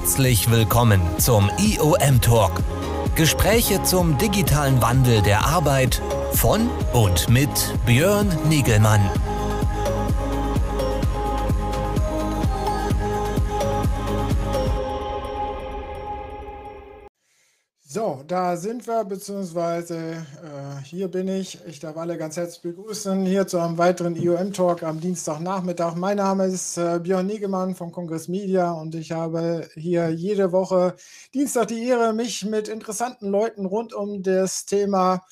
Herzlich willkommen zum IOM Talk. Gespräche zum digitalen Wandel der Arbeit von und mit Björn Nigelmann. So, da sind wir, beziehungsweise äh, hier bin ich. Ich darf alle ganz herzlich begrüßen hier zu einem weiteren IOM-Talk am Dienstagnachmittag. Mein Name ist äh, Björn Niegemann von Kongress Media und ich habe hier jede Woche Dienstag die Ehre, mich mit interessanten Leuten rund um das Thema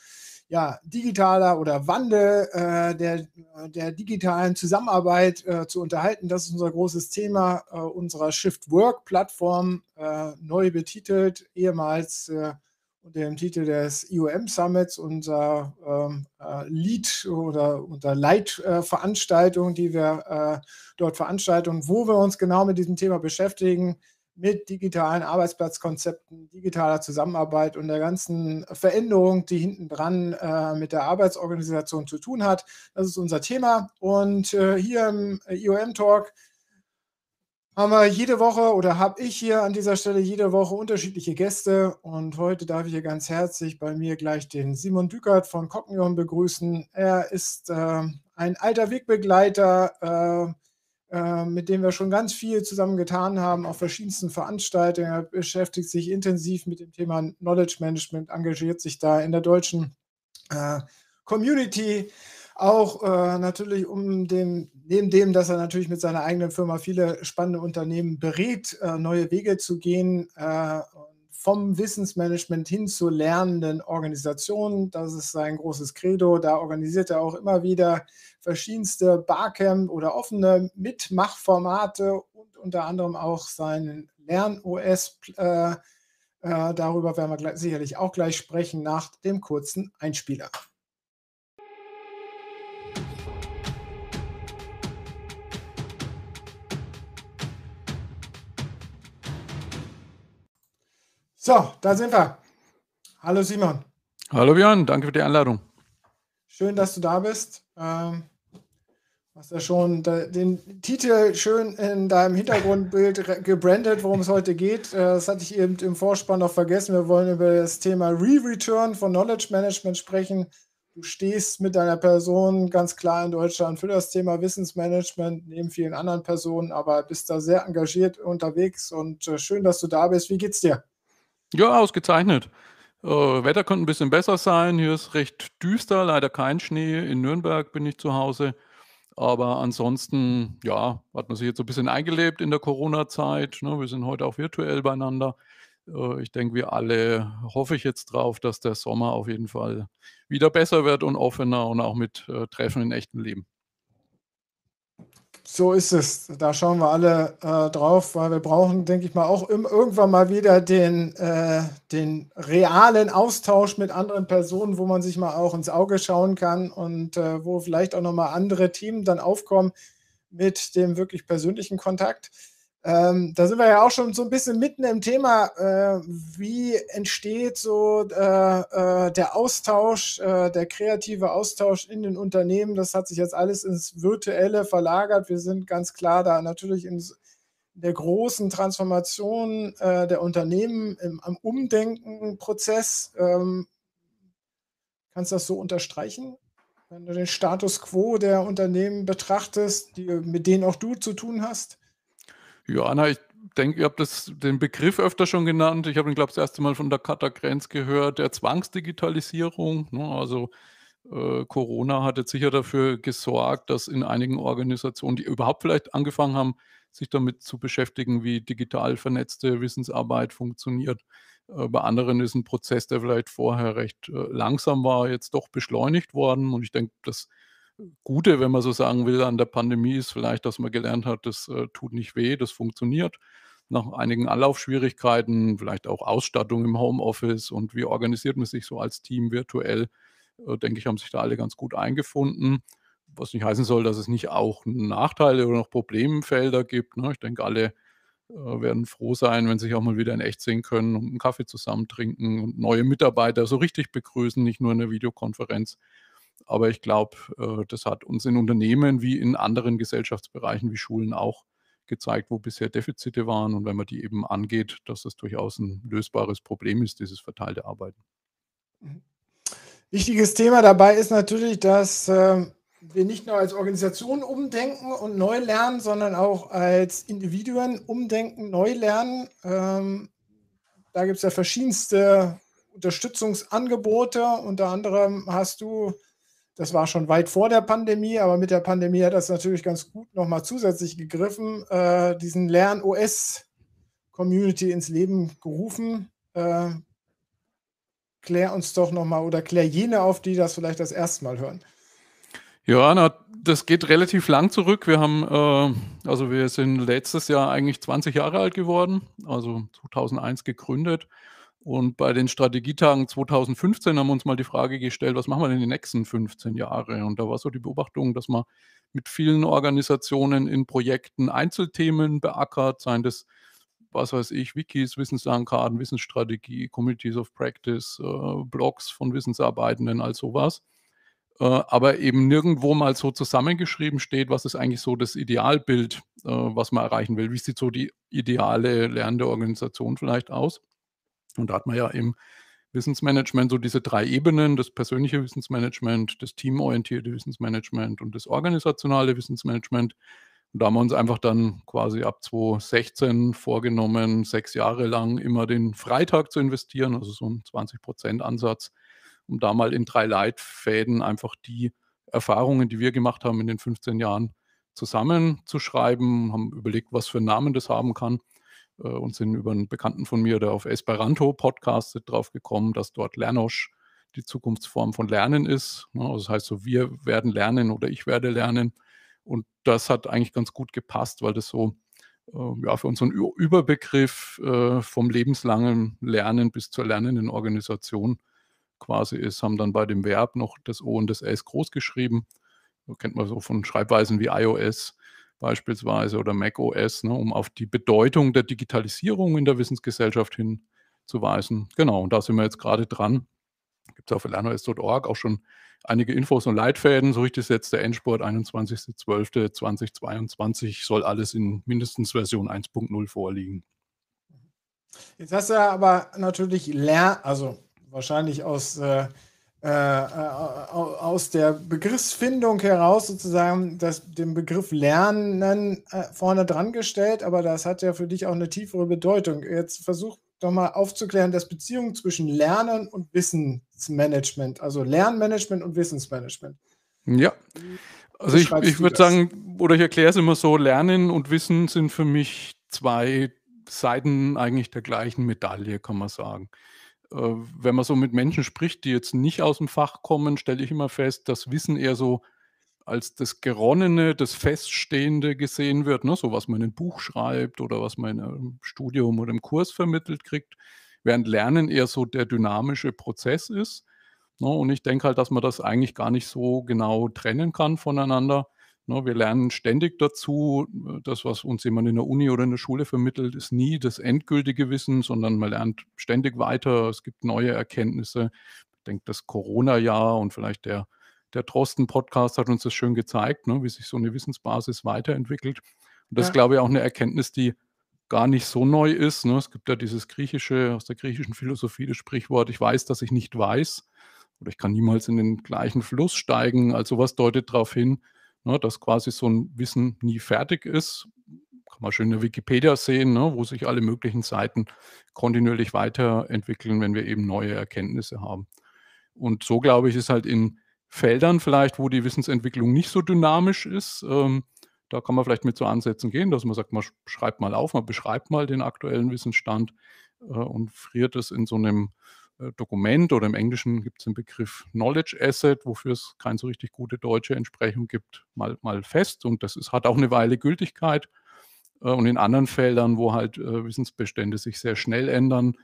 ja, digitaler oder Wandel äh, der, der digitalen Zusammenarbeit äh, zu unterhalten. Das ist unser großes Thema äh, unserer Shift Work Plattform, äh, neu betitelt, ehemals äh, unter dem Titel des IOM Summits, unser ähm, äh, Lead oder unser Leitveranstaltung, die wir dort veranstalten, wo wir uns genau mit diesem Thema beschäftigen mit digitalen Arbeitsplatzkonzepten, digitaler Zusammenarbeit und der ganzen Veränderung, die hinten dran äh, mit der Arbeitsorganisation zu tun hat. Das ist unser Thema. Und äh, hier im IOM-Talk haben wir jede Woche oder habe ich hier an dieser Stelle jede Woche unterschiedliche Gäste. Und heute darf ich hier ganz herzlich bei mir gleich den Simon Dückert von Cognion begrüßen. Er ist äh, ein alter Wegbegleiter äh, äh, mit dem wir schon ganz viel zusammen getan haben, auf verschiedensten Veranstaltungen. Er beschäftigt sich intensiv mit dem Thema Knowledge Management, engagiert sich da in der deutschen äh, Community. Auch äh, natürlich um den, neben dem, dass er natürlich mit seiner eigenen Firma viele spannende Unternehmen berät, äh, neue Wege zu gehen, äh, vom Wissensmanagement hin zu lernenden Organisationen. Das ist sein großes Credo. Da organisiert er auch immer wieder verschiedenste Barcamp oder offene Mitmachformate und unter anderem auch seinen Lern-OS. Äh, darüber werden wir sicherlich auch gleich sprechen nach dem kurzen Einspieler. So, da sind wir. Hallo Simon. Hallo Björn, danke für die Einladung. Schön, dass du da bist. Ähm, hast ja schon den Titel schön in deinem Hintergrundbild gebrandet, worum es heute geht. Äh, das hatte ich eben im Vorspann noch vergessen. Wir wollen über das Thema Re-Return von Knowledge Management sprechen. Du stehst mit deiner Person ganz klar in Deutschland für das Thema Wissensmanagement, neben vielen anderen Personen, aber bist da sehr engagiert unterwegs und äh, schön, dass du da bist. Wie geht's dir? Ja, ausgezeichnet. Äh, Wetter könnte ein bisschen besser sein. Hier ist recht düster, leider kein Schnee. In Nürnberg bin ich zu Hause. Aber ansonsten, ja, hat man sich jetzt so ein bisschen eingelebt in der Corona-Zeit. Ne? Wir sind heute auch virtuell beieinander. Äh, ich denke, wir alle hoffe ich jetzt drauf, dass der Sommer auf jeden Fall wieder besser wird und offener und auch mit äh, Treffen in echtem Leben. So ist es. Da schauen wir alle äh, drauf, weil wir brauchen, denke ich mal, auch im, irgendwann mal wieder den, äh, den realen Austausch mit anderen Personen, wo man sich mal auch ins Auge schauen kann und äh, wo vielleicht auch nochmal andere Themen dann aufkommen mit dem wirklich persönlichen Kontakt. Ähm, da sind wir ja auch schon so ein bisschen mitten im Thema. Äh, wie entsteht so äh, äh, der Austausch, äh, der kreative Austausch in den Unternehmen? Das hat sich jetzt alles ins Virtuelle verlagert. Wir sind ganz klar da natürlich in der großen Transformation äh, der Unternehmen im, am Umdenken-Prozess. Ähm, kannst du das so unterstreichen? Wenn du den Status quo der Unternehmen betrachtest, die, mit denen auch du zu tun hast? Johanna, ich denke, ihr habt das, den Begriff öfter schon genannt. Ich habe ihn, glaube ich, das erste Mal von der Katha Grenz gehört, der Zwangsdigitalisierung. Ne? Also äh, Corona hat jetzt sicher dafür gesorgt, dass in einigen Organisationen, die überhaupt vielleicht angefangen haben, sich damit zu beschäftigen, wie digital vernetzte Wissensarbeit funktioniert. Äh, bei anderen ist ein Prozess, der vielleicht vorher recht äh, langsam war, jetzt doch beschleunigt worden. Und ich denke, das Gute, wenn man so sagen will, an der Pandemie ist vielleicht, dass man gelernt hat, das äh, tut nicht weh, das funktioniert. Nach einigen Anlaufschwierigkeiten, vielleicht auch Ausstattung im Homeoffice und wie organisiert man sich so als Team virtuell, äh, denke ich, haben sich da alle ganz gut eingefunden. Was nicht heißen soll, dass es nicht auch Nachteile oder noch Problemfelder gibt. Ne? Ich denke, alle äh, werden froh sein, wenn sie sich auch mal wieder in echt sehen können und einen Kaffee zusammen trinken und neue Mitarbeiter so richtig begrüßen, nicht nur in der Videokonferenz. Aber ich glaube, äh, das hat uns in Unternehmen wie in anderen Gesellschaftsbereichen wie Schulen auch gezeigt, wo bisher Defizite waren und wenn man die eben angeht, dass das durchaus ein lösbares Problem ist, dieses verteilte Arbeiten. Mhm. Wichtiges Thema dabei ist natürlich, dass äh, wir nicht nur als Organisation umdenken und neu lernen, sondern auch als Individuen umdenken, neu lernen. Ähm, da gibt es ja verschiedenste Unterstützungsangebote. Unter anderem hast du, das war schon weit vor der Pandemie, aber mit der Pandemie hat das natürlich ganz gut nochmal zusätzlich gegriffen, äh, diesen Lern-OS-Community ins Leben gerufen. Äh, klär uns doch nochmal oder klär jene auf, die das vielleicht das erste Mal hören. Ja, na, das geht relativ lang zurück. Wir haben, äh, also wir sind letztes Jahr eigentlich 20 Jahre alt geworden, also 2001 gegründet. Und bei den Strategietagen 2015 haben wir uns mal die Frage gestellt, was machen wir denn die nächsten 15 Jahre? Und da war so die Beobachtung, dass man mit vielen Organisationen in Projekten Einzelthemen beackert, seien das, was weiß ich, Wikis, Wissenslandkarten, Wissensstrategie, Communities of Practice, äh, Blogs von Wissensarbeitenden, all sowas. Äh, aber eben nirgendwo mal so zusammengeschrieben steht, was ist eigentlich so das Idealbild, äh, was man erreichen will. Wie sieht so die ideale lernende Organisation vielleicht aus? Und da hat man ja im Wissensmanagement so diese drei Ebenen, das persönliche Wissensmanagement, das teamorientierte Wissensmanagement und das organisationale Wissensmanagement. Und da haben wir uns einfach dann quasi ab 2016 vorgenommen, sechs Jahre lang immer den Freitag zu investieren, also so ein 20-Prozent-Ansatz um da mal in drei Leitfäden einfach die Erfahrungen, die wir gemacht haben in den 15 Jahren, zusammenzuschreiben, haben überlegt, was für einen Namen das haben kann äh, und sind über einen Bekannten von mir, der auf Esperanto podcastet, drauf gekommen, dass dort Lernosch die Zukunftsform von Lernen ist. Ne? Also das heißt so, wir werden lernen oder ich werde lernen. Und das hat eigentlich ganz gut gepasst, weil das so äh, ja, für uns so ein Überbegriff äh, vom lebenslangen Lernen bis zur lernenden Organisation quasi ist, haben dann bei dem Verb noch das O und das S groß geschrieben. Das kennt man so von Schreibweisen wie iOS beispielsweise oder macOS, ne, um auf die Bedeutung der Digitalisierung in der Wissensgesellschaft hinzuweisen. Genau, und da sind wir jetzt gerade dran. Gibt es auf lernos.org auch schon einige Infos und Leitfäden. So richtig jetzt der Endspurt 21.12.2022 soll alles in mindestens Version 1.0 vorliegen. Jetzt hast du aber natürlich Lern, also wahrscheinlich aus, äh, äh, aus der Begriffsfindung heraus sozusagen das, den Begriff Lernen äh, vorne dran gestellt, aber das hat ja für dich auch eine tiefere Bedeutung. Jetzt versuch doch mal aufzuklären, das Beziehung zwischen Lernen und Wissensmanagement, also Lernmanagement und Wissensmanagement. Ja. Also ich, ich würde sagen, oder ich erkläre es immer so, Lernen und Wissen sind für mich zwei Seiten eigentlich der gleichen Medaille, kann man sagen. Äh, wenn man so mit Menschen spricht, die jetzt nicht aus dem Fach kommen, stelle ich immer fest, dass Wissen eher so als das Geronnene, das Feststehende gesehen wird, ne? so was man in einem Buch schreibt oder was man einem Studium oder im Kurs vermittelt kriegt, während Lernen eher so der dynamische Prozess ist. Ne? Und ich denke halt, dass man das eigentlich gar nicht so genau trennen kann voneinander. Ne, wir lernen ständig dazu. Das, was uns jemand in der Uni oder in der Schule vermittelt, ist nie das endgültige Wissen, sondern man lernt ständig weiter. Es gibt neue Erkenntnisse. Ich denke, das Corona-Jahr und vielleicht der, der Drosten-Podcast hat uns das schön gezeigt, ne, wie sich so eine Wissensbasis weiterentwickelt. Und das ja. ist, glaube ich, auch eine Erkenntnis, die gar nicht so neu ist. Ne? Es gibt ja dieses griechische, aus der griechischen Philosophie das Sprichwort, ich weiß, dass ich nicht weiß. Oder ich kann niemals in den gleichen Fluss steigen. Also was deutet darauf hin, ne, dass quasi so ein Wissen nie fertig ist. Kann man schön in der Wikipedia sehen, ne, wo sich alle möglichen Seiten kontinuierlich weiterentwickeln, wenn wir eben neue Erkenntnisse haben. Und so, glaube ich, ist halt in Feldern vielleicht, wo die Wissensentwicklung nicht so dynamisch ist, ähm, da kann man vielleicht mit so Ansätzen gehen, dass man sagt, man schreibt mal auf, man beschreibt mal den aktuellen Wissensstand äh, und friert es in so einem Dokument oder im Englischen gibt es den Begriff Knowledge Asset, wofür es keine so richtig gute deutsche Entsprechung gibt, mal, mal fest. Und das ist, hat auch eine Weile Gültigkeit. Äh, und in anderen Feldern, wo halt äh, Wissensbestände sich sehr schnell ändern,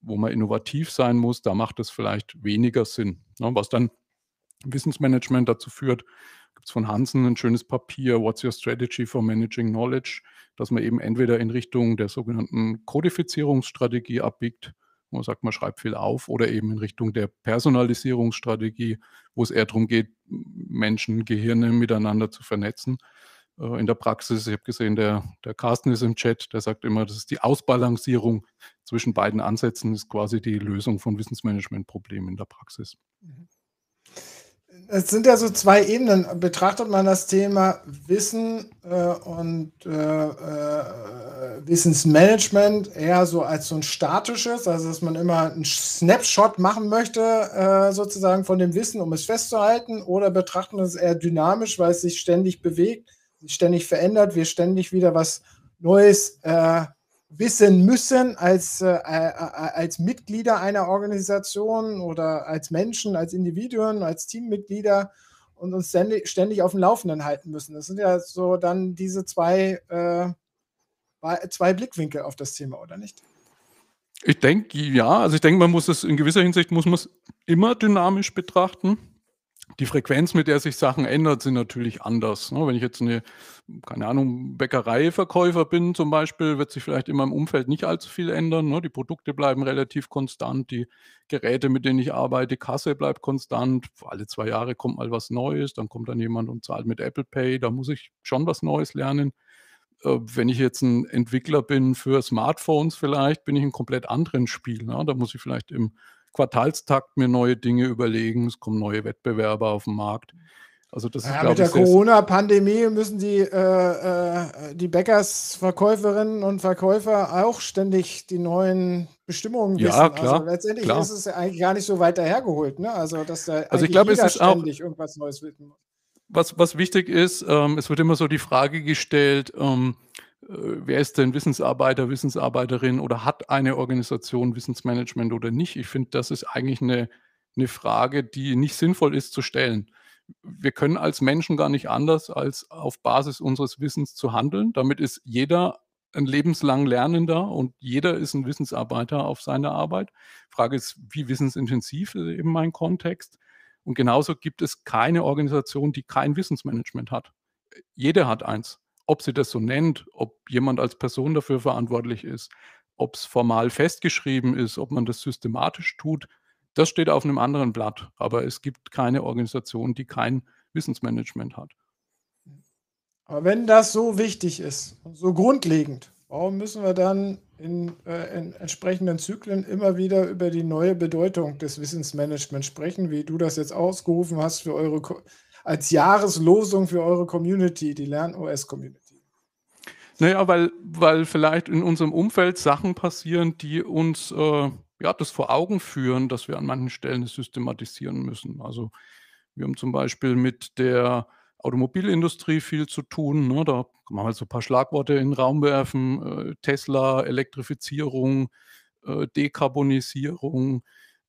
wo man innovativ sein muss, da macht es vielleicht weniger Sinn. Ne? Was dann Wissensmanagement dazu führt, gibt es von Hansen ein schönes Papier, What's Your Strategy for Managing Knowledge, dass man eben entweder in Richtung der sogenannten Kodifizierungsstrategie abbiegt, man sagt, man schreibt viel auf oder eben in Richtung der Personalisierungsstrategie, wo es eher darum geht, Menschen, Gehirne miteinander zu vernetzen. äh, in der Praxis. Ich habe gesehen, der, der Carsten ist im Chat, der sagt immer, das ist die Ausbalancierung zwischen beiden Ansätzen, ist quasi die Lösung von Wissensmanagementproblemen in der Praxis. Mhm es sind ja so zwei Ebenen. Betrachtet man das Thema Wissen äh, und äh, äh, Wissensmanagement eher so als so ein statisches, also dass man immer einen Snapshot machen möchte, äh, sozusagen von dem Wissen, um es festzuhalten, oder betrachten es eher dynamisch, weil es sich ständig bewegt, sich ständig verändert, wir ständig wieder was Neues äh, wissen müssen als, äh, äh, als Mitglieder einer Organisation oder als Menschen, als Individuen, als Teammitglieder und uns ständig, ständig auf dem Laufenden halten müssen. Das sind ja so dann diese zwei, äh, zwei Blickwinkel auf das Thema, oder nicht? Ich denke, ja. Also ich denke, man muss es in gewisser Hinsicht muss man es immer dynamisch betrachten die Frequenz, mit der sich Sachen ändern, sind natürlich anders. Ne? Wenn ich jetzt eine, keine Ahnung, Bäckereiverkäufer bin zum Beispiel, wird sich vielleicht in meinem Umfeld nicht allzu viel ändern. Ne? Die Produkte bleiben relativ konstant, die Geräte, mit denen ich arbeite, Kasse bleibt konstant. Alle zwei Jahre kommt mal was Neues, dann kommt dann jemand und zahlt mit Apple Pay, da muss ich schon was Neues lernen. Äh, wenn ich jetzt ein Entwickler bin für Smartphones vielleicht, bin ich in einem komplett anderen Spiel. Ne? Da muss ich vielleicht im Quartalstakt mir neue Dinge überlegen. Es kommen neue Wettbewerber auf den Markt. Also das ja, ist, mit der Corona-Pandemie müssen die, äh, äh, die Bäckersverkäuferinnen und Verkäufer auch ständig die neuen Bestimmungen ja, wissen. Also klar, also letztendlich klar. ist es eigentlich gar nicht so weit dahergeholt. Ne? Also dass da also ich glaube, es ist ständig auch, irgendwas Neues wissen muss. Was, was wichtig ist, ähm, es wird immer so die Frage gestellt, ähm, äh, wer ist denn Wissensarbeiter, Wissensarbeiterin oder hat eine Organisation Wissensmanagement oder nicht? Ich finde, das ist eigentlich eine, eine Frage, die nicht sinnvoll ist zu stellen. Wir können als Menschen gar nicht anders, als auf Basis unseres Wissens zu handeln. Damit ist jeder ein lebenslang Lernender und jeder ist ein Wissensarbeiter auf seiner Arbeit. Frage ist, wie wissensintensiv ist eben mein Kontext? Und genauso gibt es keine Organisation, die kein Wissensmanagement hat. Jede hat eins ob sie das so nennt, ob jemand als Person dafür verantwortlich ist, ob es formal festgeschrieben ist, ob man das systematisch tut, das steht auf einem anderen Blatt. Aber es gibt keine Organisation, die kein Wissensmanagement hat. Aber wenn das so wichtig ist, so grundlegend, warum müssen wir dann in, äh, in, entsprechenden Zyklen immer wieder über die neue Bedeutung des Wissensmanagements sprechen, wie du das jetzt ausgerufen hast für eure als Jahreslosung für eure Community, die Lern-OS-Community? Naja, weil, weil vielleicht in unserem Umfeld Sachen passieren, die uns äh, ja, das vor Augen führen, dass wir an manchen Stellen es systematisieren müssen. Also wir haben zum Beispiel mit der Automobilindustrie viel zu tun. Ne? Da kann man mal so ein paar Schlagworte in den Raum werfen. Äh, Tesla, Elektrifizierung, äh, Dekarbonisierung,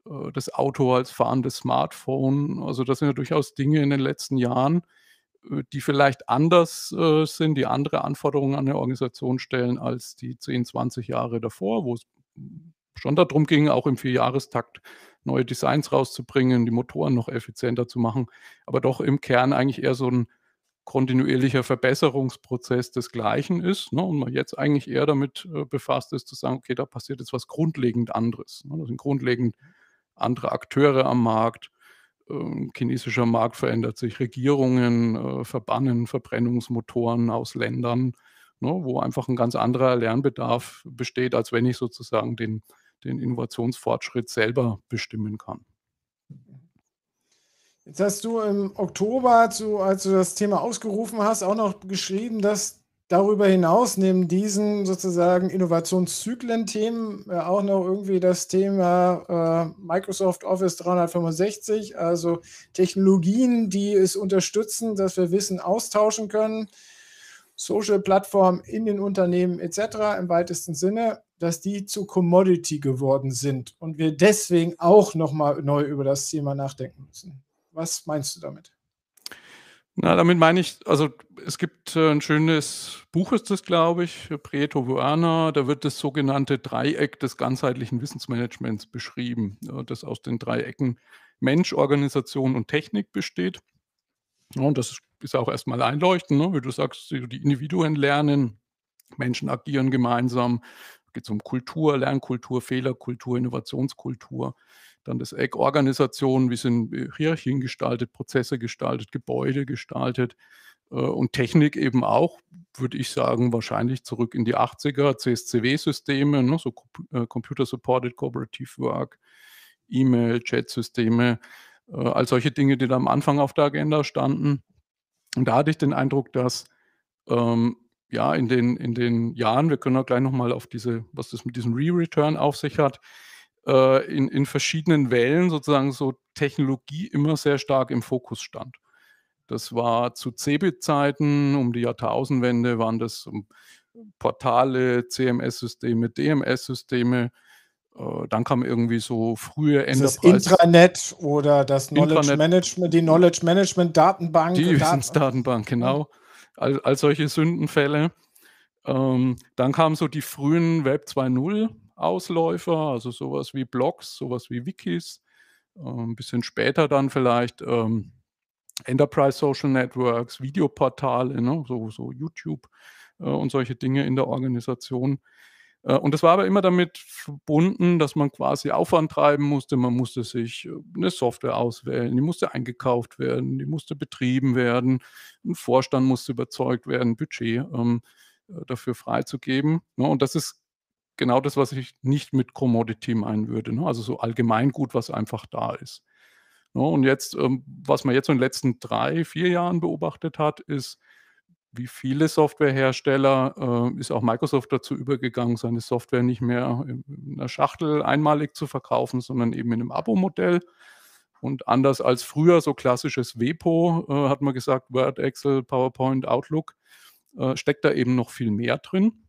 äh, das Auto als fahrendes Smartphone. Also das sind ja durchaus Dinge in den letzten Jahren, äh, die vielleicht anders äh, sind, die andere Anforderungen an eine Organisation stellen als die 10, 20 Jahre davor, wo es schon darum ging, auch im Vierjahrestakt neue Designs rauszubringen, die Motoren noch effizienter zu machen, aber doch im Kern eigentlich eher so ein kontinuierlicher Verbesserungsprozess des Gleichen ist ne, und man jetzt eigentlich eher damit äh, befasst ist, zu sagen, okay, da passiert jetzt was grundlegend anderes. Ne, das sind grundlegend andere Akteure am Markt. Ähm, chinesischer Markt verändert sich, Regierungen äh, verbannen Verbrennungsmotoren aus Ländern, ne, wo einfach ein ganz anderer Lernbedarf besteht, als wenn ich sozusagen den, den Innovationsfortschritt selber bestimmen kann. Jetzt hast du im Oktober, zu, als du das Thema ausgerufen hast, auch noch geschrieben, dass darüber hinaus neben diesen sozusagen Innovationszyklen-Themen äh, auch noch irgendwie das Thema äh, Microsoft Office 365, also Technologien, die es unterstützen, dass wir Wissen austauschen können, Social-Plattformen in den Unternehmen etc. im weitesten Sinne, dass die zu Commodity geworden sind und wir deswegen auch nochmal neu über das Thema nachdenken müssen. Was meinst du damit? Na, damit meine ich, also es gibt äh, ein schönes Buch, ist das, glaube ich, Prieto Vuana, da wird das sogenannte Dreieck des ganzheitlichen Wissensmanagements beschrieben, äh, das aus den Dreiecken Mensch, Organisation und Technik besteht. Ja, und das ist auch erstmal einleuchtend, ne? wie du sagst, die Individuen lernen, Menschen agieren gemeinsam, geht es um Kultur, Lernkultur, Fehlerkultur, Innovationskultur. Dann das Eck Organisation, wie sind Hierarchien gestaltet, Prozesse gestaltet, Gebäude gestaltet. Äh, und Technik eben auch, würde ich sagen, wahrscheinlich zurück in die 80er, CSCW-Systeme, ne, so äh, Computer Supported Cooperative Work, E-Mail, Chat-Systeme, äh, all solche Dinge, die da am Anfang auf der Agenda standen. Und da hatte ich den Eindruck, dass ähm, ja in den, in den Jahren, wir können auch gleich nochmal auf diese, was das mit diesem Re-Return auf sich hat, äh, in, in verschiedenen Wellen sozusagen so Technologie immer sehr stark im Fokus stand. Das war zu CeBIT-Zeiten, um die Jahrtausendwende waren das Portale, CMS-Systeme, DMS-Systeme. Äh, dann kam irgendwie so frühe Enterprise. Das Intranet oder das Knowledge Intranet, Management, die Knowledge Management Datenbank. Die Wissensdatenbank, genau. All, all solche Sündenfälle. Ähm, dann kamen so die frühen Web 2.0 Ausläufer, also sowas wie Blogs, sowas wie Wikis. Ein bisschen später dann vielleicht ähm, Enterprise Social Networks, Videoportale, ne, so, so YouTube äh, und solche Dinge in der Organisation. Äh, und das war aber immer damit verbunden, dass man quasi Aufwand treiben musste. Man musste sich äh, eine Software auswählen, die musste eingekauft werden, die musste betrieben werden, ein Vorstand musste überzeugt werden, Budget ähm, äh, dafür freizugeben. Ne? Und das ist genau das, was ich nicht mit Commodity meinen würde. Ne? Also so Allgemeingut, was einfach da ist. Ne, und jetzt, ähm, was man jetzt in den letzten drei, vier Jahren beobachtet hat, ist, wie viele Softwarehersteller äh, ist auch Microsoft dazu übergegangen, seine Software nicht mehr in einer Schachtel einmalig zu verkaufen, sondern eben in einem Abo-Modell. Und anders als früher so klassisches WPO, äh, hat man gesagt, Word, Excel, PowerPoint, Outlook, äh, steckt da eben noch viel mehr drin.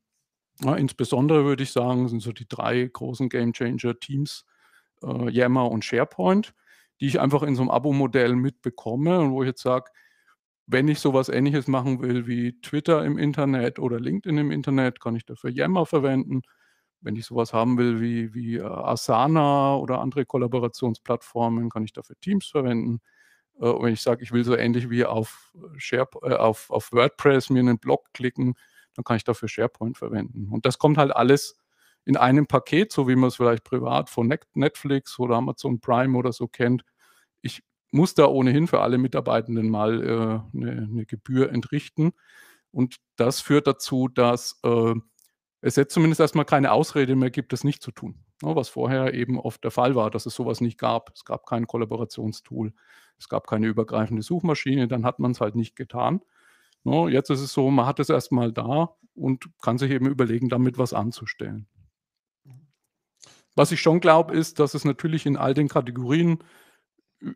Ja, insbesondere würde ich sagen, sind so die drei großen Game Changer Teams, äh, Yammer und SharePoint die ich einfach in so einem Abo-Modell mitbekomme und wo ich jetzt sage, wenn ich sowas Ähnliches machen will wie Twitter im Internet oder LinkedIn im Internet, kann ich dafür Yammer verwenden. Wenn ich sowas haben will wie, wie äh, Asana oder andere Kollaborationsplattformen, kann ich dafür Teams verwenden. Äh, wenn ich sage, ich will so ähnlich wie auf, Share, äh, auf, auf WordPress mir einen Blog klicken, dann kann ich dafür SharePoint verwenden. Und das kommt halt alles in einem Paket, so wie man es vielleicht privat von Netflix oder Amazon Prime oder so kennt. Ich muss da ohnehin für alle Mitarbeitenden mal äh, eine, eine, Gebühr entrichten. Und das führt dazu, dass äh, es jetzt zumindest erstmal keine Ausrede mehr gibt, das nicht zu tun. Ja, was vorher eben oft der Fall war, dass es sowas nicht gab. Es gab kein Kollaborationstool, es gab keine übergreifende Suchmaschine, dann hat man es halt nicht getan. Ja, jetzt ist es so, man hat es erstmal da und kann sich eben überlegen, damit was anzustellen. Was ich schon glaube, ist, dass es natürlich in all den Kategorien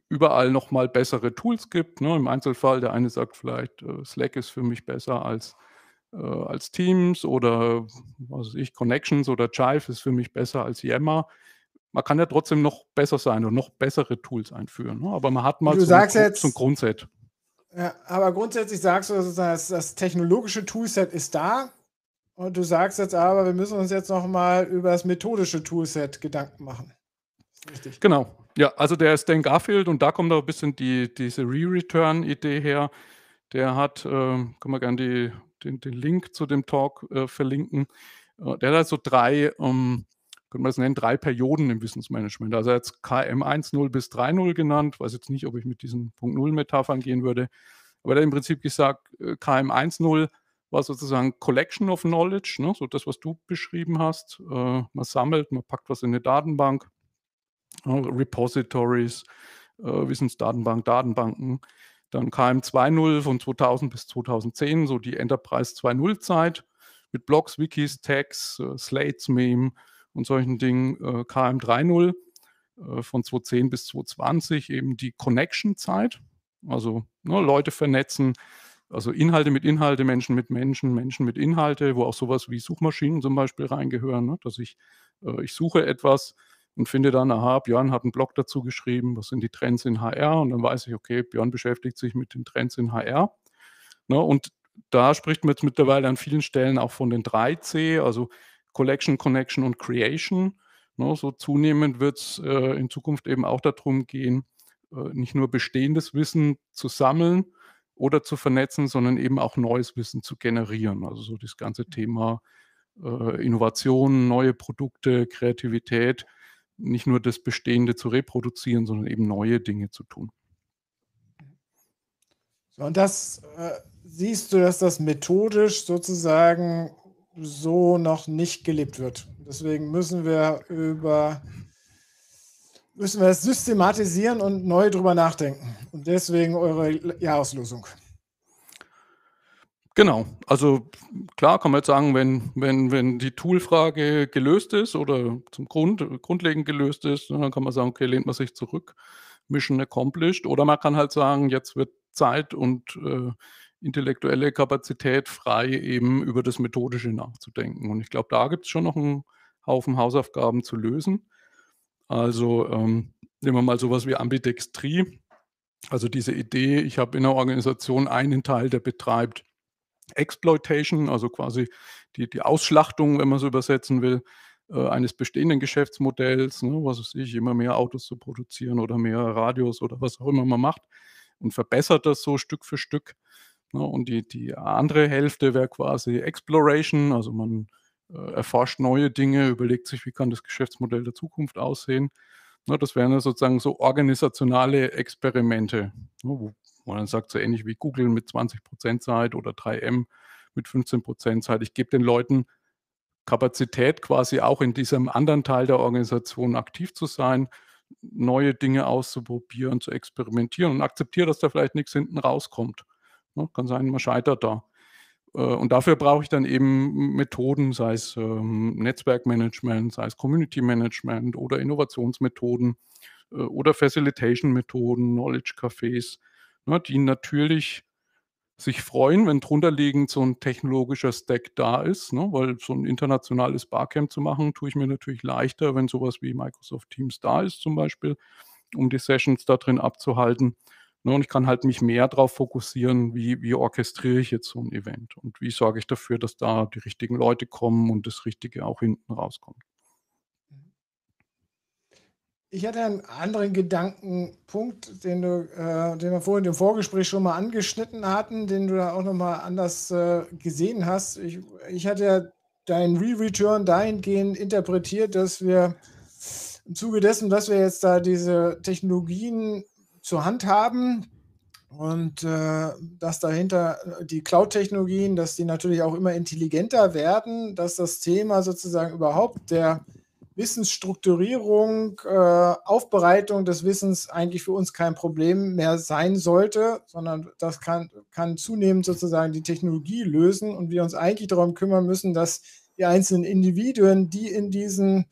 überall nochmal bessere Tools gibt. Ne? Im Einzelfall, der eine sagt vielleicht, äh, Slack ist für mich besser als, äh, als Teams oder was weiß ich, Connections oder Jive ist für mich besser als Yammer. Man kann ja trotzdem noch besser sein und noch bessere Tools einführen. Ne? Aber man hat mal du so, sagst ein, jetzt, so ein Grundset. Aber grundsätzlich sagst du, das, das technologische Toolset ist da. Und du sagst jetzt aber, wir müssen uns jetzt noch mal über das methodische Toolset Gedanken machen. Richtig. Genau. Ja, also der ist Dan Garfield und da kommt auch ein bisschen die, diese Re-Return-Idee her. Der hat, äh, können wir gerne die, den, den, Link zu dem Talk äh, verlinken. Äh, der hat so drei, ähm, können wir es nennen, drei Perioden im Wissensmanagement. Also hat KM 1.0 bis 3.0 genannt. Ich weiß jetzt nicht, ob ich mit diesen Punkt 0 Metaphern gehen würde. Aber er hat im Prinzip gesagt, äh, KM 1.0 war sozusagen Collection of Knowledge, ne? so das, was du beschrieben hast. Äh, man sammelt, man packt was in eine Datenbank, Repositories, äh, Wissensdatenbank, Datenbanken. Dann KM 2.0 von 2000 bis 2010, so die Enterprise 2.0 Zeit mit Blogs, Wikis, Tags, Slates, Meme und solchen Dingen. Äh, KM 3.0 äh, von 2010 bis 2020 eben die Connection-Zeit, also ne, Leute vernetzen, also Inhalte mit Inhalte, Menschen mit Menschen, Menschen mit Inhalte, wo auch sowas wie Suchmaschinen zum Beispiel reingehören, ne? dass ich, äh, ich suche etwas und finde dann, aha, Björn hat einen Blog dazu geschrieben, was sind die Trends in HR und dann weiß ich, okay, Björn beschäftigt sich mit den Trends in HR. Ne? Und da spricht man jetzt mittlerweile an vielen Stellen auch von den 3C, also Collection, Connection und Creation. Ne? So zunehmend wird es äh, in Zukunft eben auch darum gehen, äh, nicht nur bestehendes Wissen zu sammeln, oder zu vernetzen, sondern eben auch neues Wissen zu generieren. Also so das ganze mhm. Thema äh, Innovation, neue Produkte, Kreativität, nicht nur das Bestehende zu reproduzieren, sondern eben neue Dinge zu tun. So, und das äh, siehst du, dass das methodisch sozusagen so noch nicht gelebt wird. Deswegen müssen wir über müssen wir es systematisieren und neu drüber nachdenken. Und deswegen eure Jahreslosung. Genau, also klar kann man jetzt sagen, wenn, wenn, wenn die Toolfrage gelöst ist oder zum Grund, grundlegend gelöst ist, dann kann man sagen, okay, lehnt man sich zurück, Mission accomplished. Oder man kann halt sagen, jetzt wird Zeit und äh, intellektuelle Kapazität frei, eben über das Methodische nachzudenken. Und ich glaube, da gibt es schon noch einen Haufen Hausaufgaben zu lösen. Also ähm, nehmen wir mal sowas wie Ambidextrie. Also diese Idee, ich habe in einer Organisation einen Teil, der betreibt Exploitation, also quasi die, die Ausschlachtung, wenn man so übersetzen will, äh, eines bestehenden Geschäftsmodells, ne, was weiß ich, immer mehr Autos zu produzieren oder mehr Radios oder was auch immer man macht und verbessert das so Stück für Stück. Ne, und die, die andere Hälfte wäre quasi Exploration, also man äh, erforscht neue Dinge, überlegt sich, wie kann das Geschäftsmodell der Zukunft aussehen. Ne, das wären sozusagen so organisationale Experimente, ne, wo man dann sagt, so ähnlich wie Google mit 20 Prozent Zeit oder 3M mit 15 Prozent Zeit. Ich gebe den Leuten Kapazität, quasi auch in diesem anderen Teil der Organisation aktiv zu sein, neue Dinge auszuprobieren, zu experimentieren und akzeptiere, dass da vielleicht nichts hinten rauskommt. Ne, kann sein, man scheitert da. Äh, und dafür brauche ich dann eben Methoden, sei es ähm, Netzwerkmanagement, sei es Community Management oder Innovationsmethoden äh, oder Facilitation-Methoden, Knowledge-Cafés, ne, die natürlich sich freuen, wenn drunterliegend so ein technologischer Stack da ist, ne, weil so ein internationales Barcamp zu machen, tue ich mir natürlich leichter, wenn sowas wie Microsoft Teams da ist zum Beispiel, um die Sessions da drin abzuhalten. Ne, und ich kann halt mich mehr darauf fokussieren, wie, wie orchestriere ich jetzt so ein Event und wie sorge ich dafür, dass da die richtigen Leute kommen und das Richtige auch hinten rauskommt. Ich hatte einen anderen Gedankenpunkt, den, du, äh, den wir vorhin im Vorgespräch schon mal angeschnitten hatten, den du da auch nochmal anders äh, gesehen hast. Ich, ich hatte ja deinen Re-Return dahingehend interpretiert, dass wir im Zuge dessen, dass wir jetzt da diese Technologien zur Hand haben und äh, dass dahinter äh, die Cloud-Technologien, dass die natürlich auch immer intelligenter werden, dass das Thema sozusagen überhaupt der Wissensstrukturierung, äh, Aufbereitung des Wissens eigentlich für uns kein Problem mehr sein sollte, sondern das kann, kann zunehmend sozusagen die Technologie lösen und wir uns eigentlich darum kümmern müssen, dass die einzelnen Individuen, die in diesen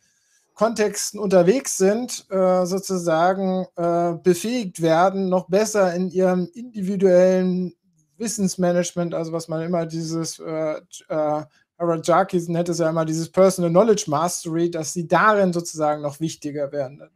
Kontexten unterwegs sind, äh, sozusagen äh, befähigt werden, noch besser in ihrem individuellen Wissensmanagement, also was man immer dieses, äh, äh Harold Jarkis nennt es ja immer dieses Personal Knowledge Mastery, dass sie darin sozusagen noch wichtiger werden.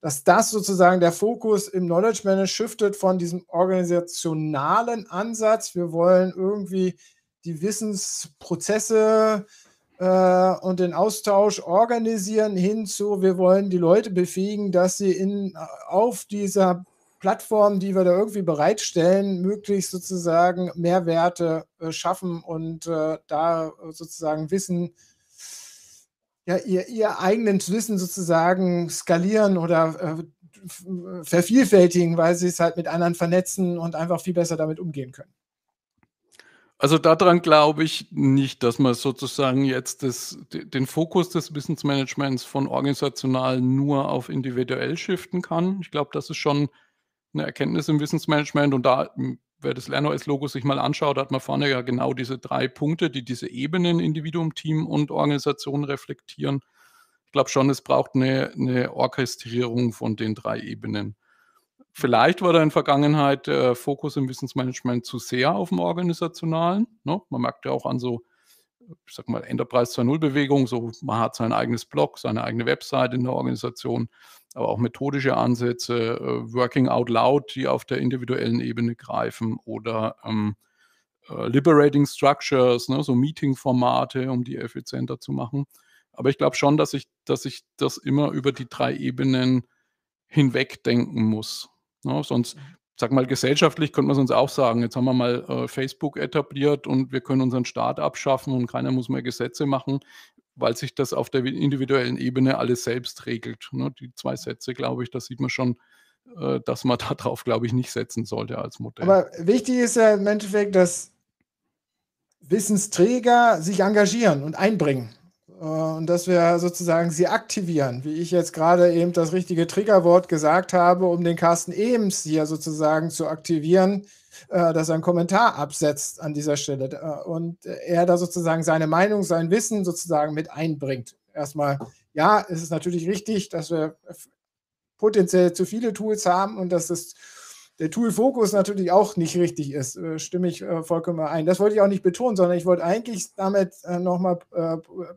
Dass das sozusagen der Fokus im Knowledge Management shiftet von diesem organisationalen Ansatz. Wir wollen irgendwie die Wissensprozesse äh, und den Austausch organisieren hinzu, wir wollen die Leute befähigen, dass sie in, auf dieser Plattform, die wir da irgendwie bereitstellen, möglichst sozusagen Mehrwerte äh, schaffen und äh, da sozusagen Wissen, ja, ihr, ihr eigenes Wissen sozusagen skalieren oder äh, vervielfältigen, weil sie es halt mit anderen vernetzen und einfach viel besser damit umgehen können. Also daran glaube ich nicht, dass man sozusagen jetzt das, den Fokus des Wissensmanagements von organisational nur auf individuell shiften kann. Ich glaube, das ist schon eine Erkenntnis im Wissensmanagement und da, wer das LernOS-Logo sich mal anschaut, hat man vorne ja genau diese drei Punkte, die diese Ebenen Individuum, Team und Organisation reflektieren. Ich glaube schon, es braucht eine, eine Orchestrierung von den drei Ebenen. Vielleicht war da in Vergangenheit der Fokus im Wissensmanagement zu sehr auf dem Organisationalen. Ne? Man merkt ja auch an so, ich sag mal, Enterprise 2.0-Bewegung, so man hat sein eigenes Blog, seine eigene Website in der Organisation, aber auch methodische Ansätze, äh, Working Out Loud, die auf der individuellen Ebene greifen oder ähm, äh, Liberating Structures, ne? so Meeting-Formate, um die effizienter zu machen. Aber ich glaube schon, dass ich, dass ich das immer über die drei Ebenen hinwegdenken muss. Ne? Sonst, mhm. sag mal, gesellschaftlich könnte man sonst auch sagen, jetzt haben wir mal äh, Facebook etabliert und wir können unseren Staat abschaffen und keiner muss mehr Gesetze machen, weil sich das auf der individuellen Ebene alles selbst regelt. Ne? Die zwei Sätze, glaube ich, da sieht man schon, äh, dass man darauf, glaube ich, nicht setzen sollte als Modell. Aber wichtig ist ja im Endeffekt, dass Wissensträger sich engagieren und einbringen. Äh, und dass wir sozusagen sie aktivieren, wie ich jetzt gerade eben das richtige Triggerwort gesagt habe, um den Carsten Ems hier sozusagen zu aktivieren, äh, dass er einen Kommentar absetzt an dieser Stelle äh, und er da sozusagen seine Meinung, sein Wissen sozusagen mit einbringt. Erstmal, ja, es ist natürlich richtig, dass wir potenziell zu viele Tools haben und dass es der Tool-Fokus natürlich auch nicht richtig ist, äh, stimme ich äh, vollkommen ein. Das wollte ich auch nicht betonen, sondern ich wollte eigentlich damit äh, nochmal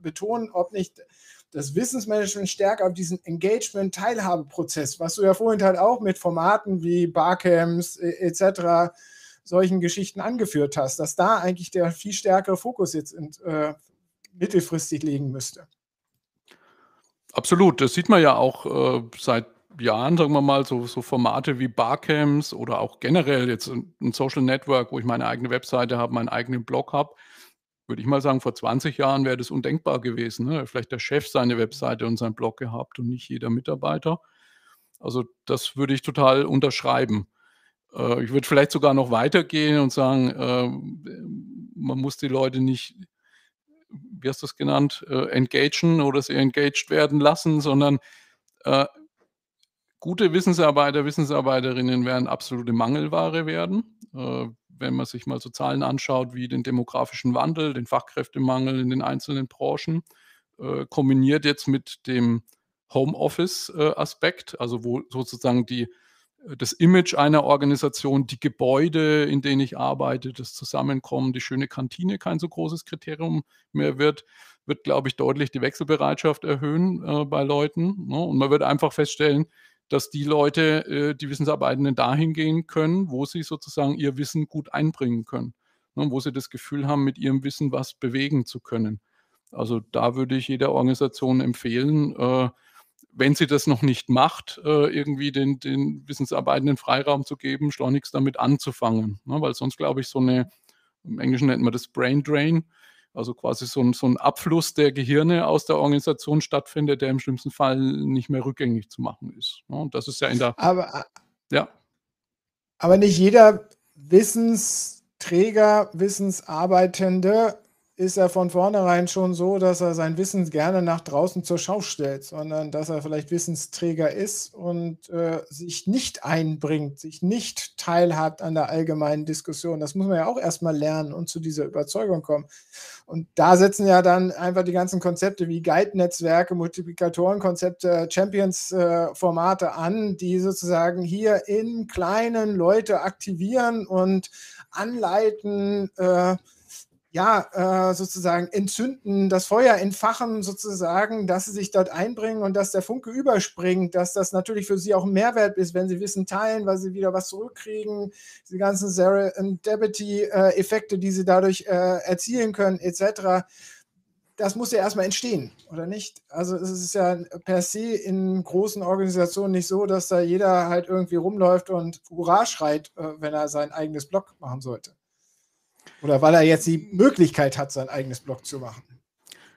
betonen, ob nicht das Wissensmanagement stärker auf diesen Engagement-Teilhabeprozess, was du ja vorhin halt auch mit Formaten wie Barcamps etc., solchen Geschichten angeführt hast, dass da eigentlich der viel stärkere Fokus jetzt in, äh, mittelfristig liegen müsste. Absolut, das sieht man ja auch äh, seit Jahren, sagen wir mal, so, so Formate wie Barcamps oder auch generell jetzt ein, Social Network, wo ich meine eigene Webseite habe, meinen eigenen Blog habe, würde ich mal sagen, vor 20 Jahren wäre das undenkbar gewesen. Ne? Vielleicht der Chef seine Webseite und seinen Blog gehabt und nicht jeder Mitarbeiter. Also das würde ich total unterschreiben. Äh, ich würde vielleicht sogar noch weitergehen und sagen, äh, man muss die Leute nicht, wie hast du es genannt, äh, engagen oder sie engaged werden lassen, sondern äh, Gute Wissensarbeiter, Wissensarbeiterinnen werden absolute Mangelware werden. Äh, wenn man sich mal so Zahlen anschaut wie den demografischen Wandel, den Fachkräftemangel in den einzelnen Branchen, äh, kombiniert jetzt mit dem Homeoffice-Aspekt, also wo sozusagen die, äh, das Image einer Organisation, die Gebäude, in denen ich arbeite, das Zusammenkommen, die schöne Kantine kein so großes Kriterium mehr wird, wird, glaube ich, deutlich die Wechselbereitschaft erhöhen äh, bei Leuten. Ne? Und man wird einfach feststellen, dass die Leute, äh, die Wissensarbeitenden dahin gehen können, wo sie sozusagen ihr Wissen gut einbringen können, ne, wo sie das Gefühl haben, mit ihrem Wissen was bewegen zu können. Also da würde ich jeder Organisation empfehlen, äh, wenn sie das noch nicht macht, äh, irgendwie den, den Wissensarbeitenden Freiraum zu geben, schleunigst damit anzufangen. Ne, weil sonst, glaube ich, so eine, im Englischen nennt man das Brain Drain, also quasi so ein, so ein Abfluss der Gehirne aus der Organisation stattfindet, der im schlimmsten Fall nicht mehr rückgängig zu machen ist. Ne? Und das ist ja in der. Aber, ja. aber nicht jeder Wissensträger, Wissensarbeitende ist er von vornherein schon so, dass er sein Wissen gerne nach draußen zur Schau stellt, sondern dass er vielleicht Wissensträger ist und äh, sich nicht einbringt, sich nicht teilhat an der allgemeinen Diskussion. Das muss man ja auch erstmal lernen und zu dieser Überzeugung kommen. Und da setzen ja dann einfach die ganzen Konzepte wie Guide-Netzwerke, Multiplikatorenkonzepte, Champions-Formate äh, an, die sozusagen hier in kleinen Leute aktivieren und anleiten, äh, ja, äh, sozusagen entzünden, das Feuer entfachen, sozusagen, dass sie sich dort einbringen und dass der Funke überspringt, dass das natürlich für sie auch ein Mehrwert ist, wenn sie Wissen teilen, weil sie wieder was zurückkriegen, die ganzen Serendipity-Effekte, die sie dadurch äh, erzielen können, etc. Das muss ja erstmal entstehen, oder nicht? Also es ist ja per se in großen Organisationen nicht so, dass da jeder halt irgendwie rumläuft und Hurra schreit, äh, wenn er sein eigenes Blog machen sollte. Oder weil er jetzt die Möglichkeit hat, sein eigenes Blog zu machen.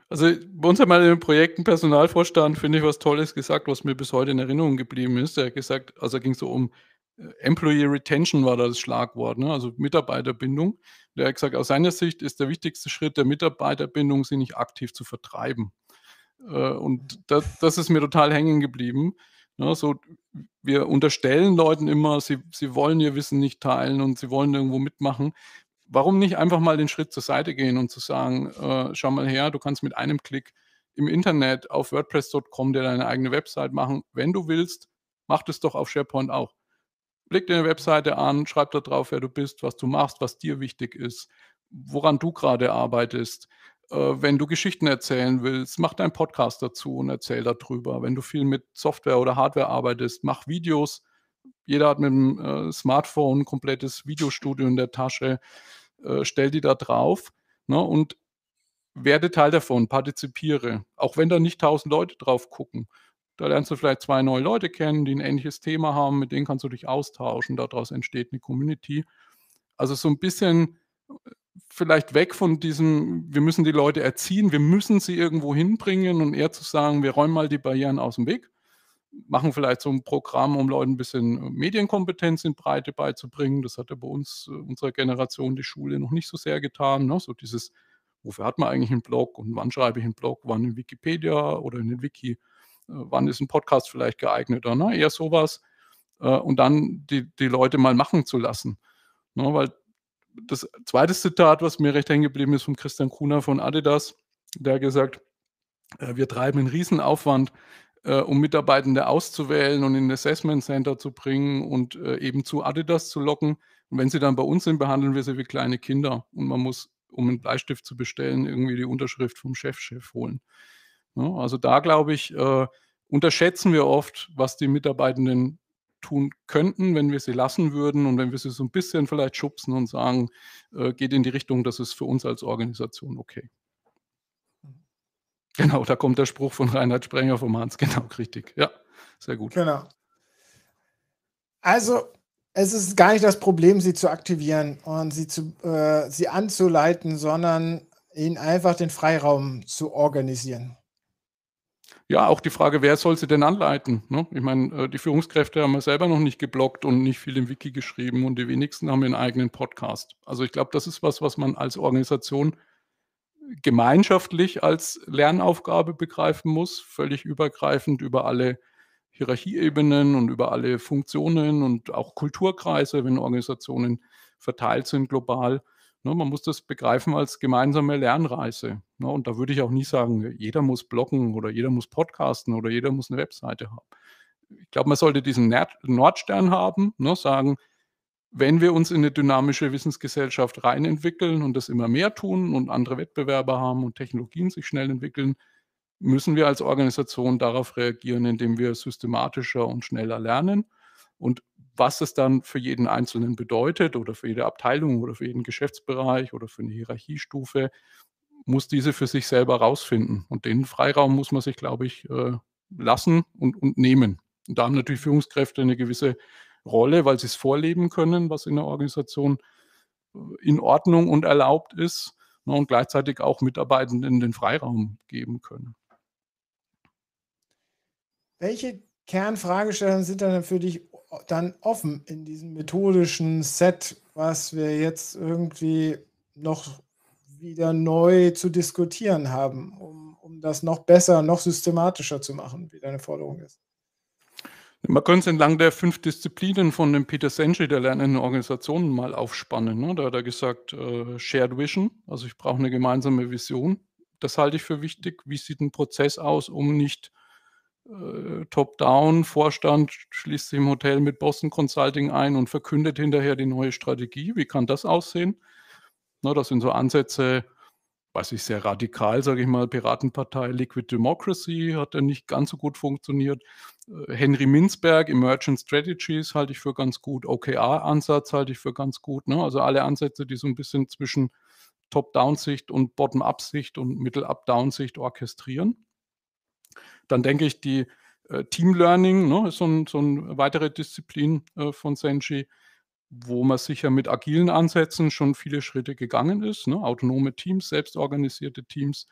Also bei uns hat mal in den Projekten Personalvorstand, finde ich, was Tolles gesagt, was mir bis heute in Erinnerung geblieben ist. Er hat gesagt, also ging so um äh, Employee Retention war da das Schlagwort, ne? also Mitarbeiterbindung. Der hat gesagt, aus seiner Sicht ist der wichtigste Schritt der Mitarbeiterbindung, sie nicht aktiv zu vertreiben. Äh, und das, das ist mir total hängen geblieben. Ne? so, wir unterstellen Leuten immer, sie, sie wollen ihr Wissen nicht teilen und sie wollen irgendwo mitmachen warum nicht einfach mal den Schritt zur Seite gehen und zu sagen, äh, schau mal her, du kannst mit einem Klick im Internet auf WordPress.com dir deine eigene Website machen. Wenn du willst, mach das doch auf SharePoint auch. Blick dir eine Webseite an, schreib da drauf, wer du bist, was du machst, was dir wichtig ist, woran du gerade arbeitest. Äh, wenn du Geschichten erzählen willst, mach deinen Podcast dazu und erzähl darüber. Wenn du viel mit Software oder Hardware arbeitest, mach Videos, jeder hat mit dem äh, Smartphone ein komplettes Videostudio in der Tasche, äh, stell die da drauf ne, und werde Teil davon, partizipiere. Auch wenn da nicht tausend Leute drauf gucken. Da lernst du vielleicht zwei neue Leute kennen, die ein ähnliches Thema haben, mit denen kannst du dich austauschen, daraus entsteht eine Community. Also so ein bisschen äh, vielleicht weg von diesem, wir müssen die Leute erziehen, wir müssen sie irgendwo hinbringen und eher zu sagen, wir räumen mal die Barrieren aus dem Weg machen vielleicht so ein Programm, um Leuten ein bisschen Medienkompetenz in Breite beizubringen. Das hat ja bei uns, äh, unserer Generation, die Schule noch nicht so sehr getan. Ne? So dieses, wofür hat man eigentlich einen Blog und wann schreibe ich einen Blog, wann in Wikipedia oder in den Wiki, äh, wann ist ein Podcast vielleicht geeigneter, ne? eher sowas. Äh, und dann die, die Leute mal machen zu lassen. Ne? Weil das zweite Zitat, was mir recht hängen geblieben ist, von Christian Kuhner von Adidas, der hat gesagt, äh, wir treiben einen Riesenaufwand, äh, um Mitarbeitende auszuwählen und in ein Assessment Center zu bringen und äh, eben zu Adidas zu locken. Und wenn sie dann bei uns sind, behandeln wir sie wie kleine Kinder. Und man muss, um einen Bleistift zu bestellen, irgendwie die Unterschrift vom Chefchef -Chef holen. Ja, also da glaube ich, äh, unterschätzen wir oft, was die Mitarbeitenden tun könnten, wenn wir sie lassen würden und wenn wir sie so ein bisschen vielleicht schubsen und sagen, äh, geht in die Richtung, das ist für uns als Organisation okay. Genau, da kommt der Spruch von Reinhard Sprenger vom Hans. Genau, richtig. Ja, sehr gut. Genau. Also, es ist gar nicht das Problem, sie zu aktivieren und sie, zu, äh, sie anzuleiten, sondern ihnen einfach den Freiraum zu organisieren. Ja, auch die Frage, wer soll sie denn anleiten? Ne? Ich meine, äh, die Führungskräfte haben wir selber noch nicht geblockt und nicht viel im Wiki geschrieben und die wenigsten haben einen eigenen Podcast. Also ich glaube, das ist was, was man als Organisation gemeinschaftlich als Lernaufgabe begreifen muss, völlig übergreifend über alle Hierarchieebenen und über alle Funktionen und auch Kulturkreise, wenn Organisationen verteilt sind global. Ne, man muss das begreifen als gemeinsame Lernreise. Ne, und da würde ich auch nie sagen, jeder muss bloggen oder jeder muss podcasten oder jeder muss eine Webseite haben. Ich glaube, man sollte diesen Nordstern haben, ne, sagen, wenn wir uns in eine dynamische Wissensgesellschaft reinentwickeln und das immer mehr tun und andere Wettbewerber haben und Technologien sich schnell entwickeln, müssen wir als Organisation darauf reagieren, indem wir systematischer und schneller lernen. Und was es dann für jeden Einzelnen bedeutet oder für jede Abteilung oder für jeden Geschäftsbereich oder für eine Hierarchiestufe, muss diese für sich selber rausfinden. Und den Freiraum muss man sich, glaube ich, äh, lassen und, und nehmen. Und da haben natürlich Führungskräfte eine gewisse Rolle, weil sie es vorleben können, was in der Organisation äh, in Ordnung und erlaubt ist ne, und gleichzeitig auch Mitarbeitenden den Freiraum geben können. Welche Kernfragestellungen sind dann für dich dann offen in diesem methodischen Set, was wir jetzt irgendwie noch wieder neu zu diskutieren haben, um, um das noch besser, noch systematischer zu machen, wie deine Forderung ist? Man könnte es entlang der fünf Disziplinen von dem Peter Senge, der lernenden Organisationen, mal aufspannen. Ne? Da hat er gesagt, äh, Shared Vision, also ich brauche eine gemeinsame Vision. Das halte ich für wichtig. Wie sieht ein Prozess aus, um nicht äh, Top-Down, Vorstand schließt sich im Hotel mit Boston Consulting ein und verkündet hinterher die neue Strategie? Wie kann das aussehen? Na, das sind so Ansätze, weiß ich, sehr radikal, sage ich mal, Piratenpartei, Liquid Democracy hat ja nicht ganz so gut funktioniert. Henry Minzberg, Emergent Strategies halte ich für ganz gut. OKR-Ansatz halte ich für ganz gut. Ne? Also alle Ansätze, die so ein bisschen zwischen Top-Down-Sicht und Bottom-Up-Sicht und Middle-Up-Down-Sicht orchestrieren. Dann denke ich, die äh, Team Learning ne, ist so, ein, so eine weitere Disziplin äh, von Senji wo man sicher mit agilen Ansätzen schon viele Schritte gegangen ist. Ne? Autonome Teams, selbstorganisierte Teams,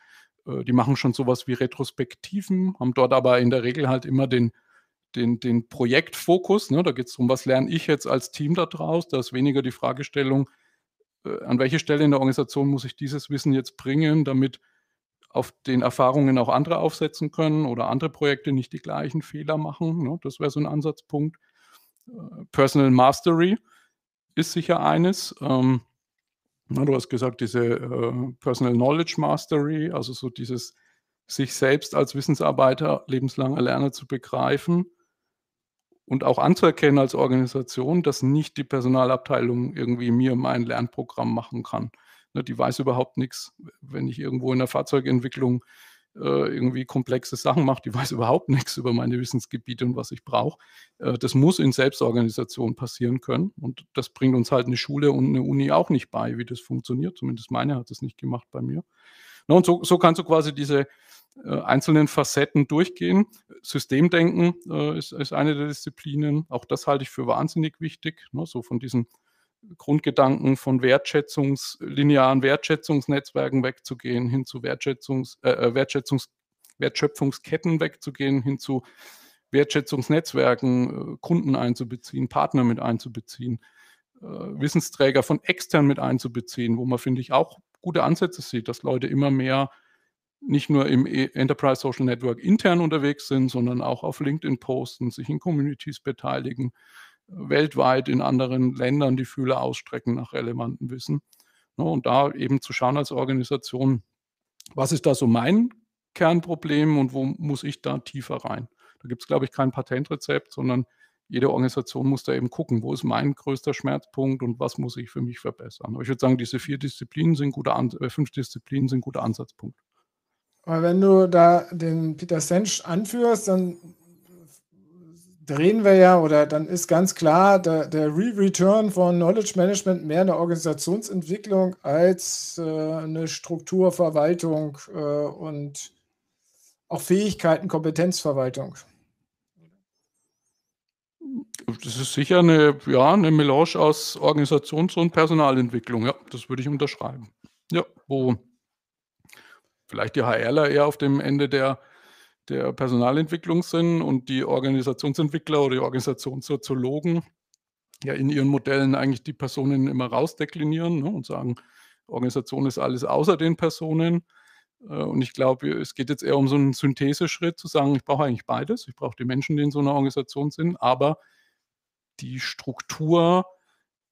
äh, die machen schon sowas wie Retrospektiven, haben dort aber in der Regel halt immer den, den, den Projektfokus. Ne? Da geht es darum, was lerne ich jetzt als Team daraus. Da ist weniger die Fragestellung, äh, an welche Stelle in der Organisation muss ich dieses Wissen jetzt bringen, damit auf den Erfahrungen auch andere aufsetzen können oder andere Projekte nicht die gleichen Fehler machen. Ne? Das wäre so ein Ansatzpunkt. Äh, Personal Mastery ist sicher eines. Ähm, na, du hast gesagt, diese äh, Personal Knowledge Mastery, also so dieses sich selbst als Wissensarbeiter, lebenslanger Lerner zu begreifen und auch anzuerkennen als Organisation, dass nicht die Personalabteilung irgendwie mir mein Lernprogramm machen kann. Ne, die weiß überhaupt nichts, wenn ich irgendwo in der Fahrzeugentwicklung äh, irgendwie komplexe Sachen macht, die weiß überhaupt nichts über meine Wissensgebiete und was ich brauche. Äh, das muss in Selbstorganisation passieren können und das bringt uns halt eine Schule und eine Uni auch nicht bei, wie das funktioniert. Zumindest meine hat es nicht gemacht bei mir. Na, und so, so kannst du quasi diese einzelnen Facetten durchgehen. Systemdenken äh, ist, ist, eine der Disziplinen. Auch das halte ich für wahnsinnig wichtig. Ne? So von diesen Grundgedanken von Wertschätzungs, linearen Wertschätzungsnetzwerken wegzugehen, hin zu Wertschätzungs, äh, äh, Wertschätzungs, Wertschöpfungsketten wegzugehen, hin zu Wertschätzungsnetzwerken äh, Kunden einzubeziehen, Partner mit einzubeziehen, äh, Wissensträger von extern mit einzubeziehen, wo man, finde ich, auch gute Ansätze sieht, dass Leute immer mehr nicht nur im e- Enterprise Social Network intern unterwegs sind, sondern auch auf LinkedIn posten, sich in Communities beteiligen, weltweit in anderen Ländern die Fühler ausstrecken nach relevantem Wissen. Ne, und da eben zu schauen als Organisation, was ist da so mein Kernproblem und wo muss ich da tiefer rein? Da gibt es, glaube ich, kein Patentrezept, sondern jede Organisation muss da eben gucken, wo ist mein größter Schmerzpunkt und was muss ich für mich verbessern. Aber ich würde sagen, diese vier Disziplinen sind gute, An äh, fünf Disziplinen sind guter Ansatzpunkt. Aber wenn du da den Peter Sensch anführst, dann drehen wir ja, oder dann ist ganz klar, der, der Re-Return von Knowledge Management mehr eine Organisationsentwicklung als äh, eine Strukturverwaltung äh, und auch Fähigkeiten, Kompetenzverwaltung. Das ist sicher eine, ja, eine Melange aus Organisations- und Personalentwicklung. Ja, das würde ich unterschreiben. Ja, wo vielleicht die HRler eher auf dem Ende der, der Personalentwicklung sind und die Organisationsentwickler oder die Organisationssoziologen ja in ihren Modellen eigentlich die Personen immer rausdeklinieren ne, und sagen, Organisation ist alles außer den Personen. Äh, und ich glaube, es geht jetzt eher um so einen Syntheseschritt zu sagen, ich brauche eigentlich beides. Ich brauche die Menschen, die in so einer Organisation sind, aber die Struktur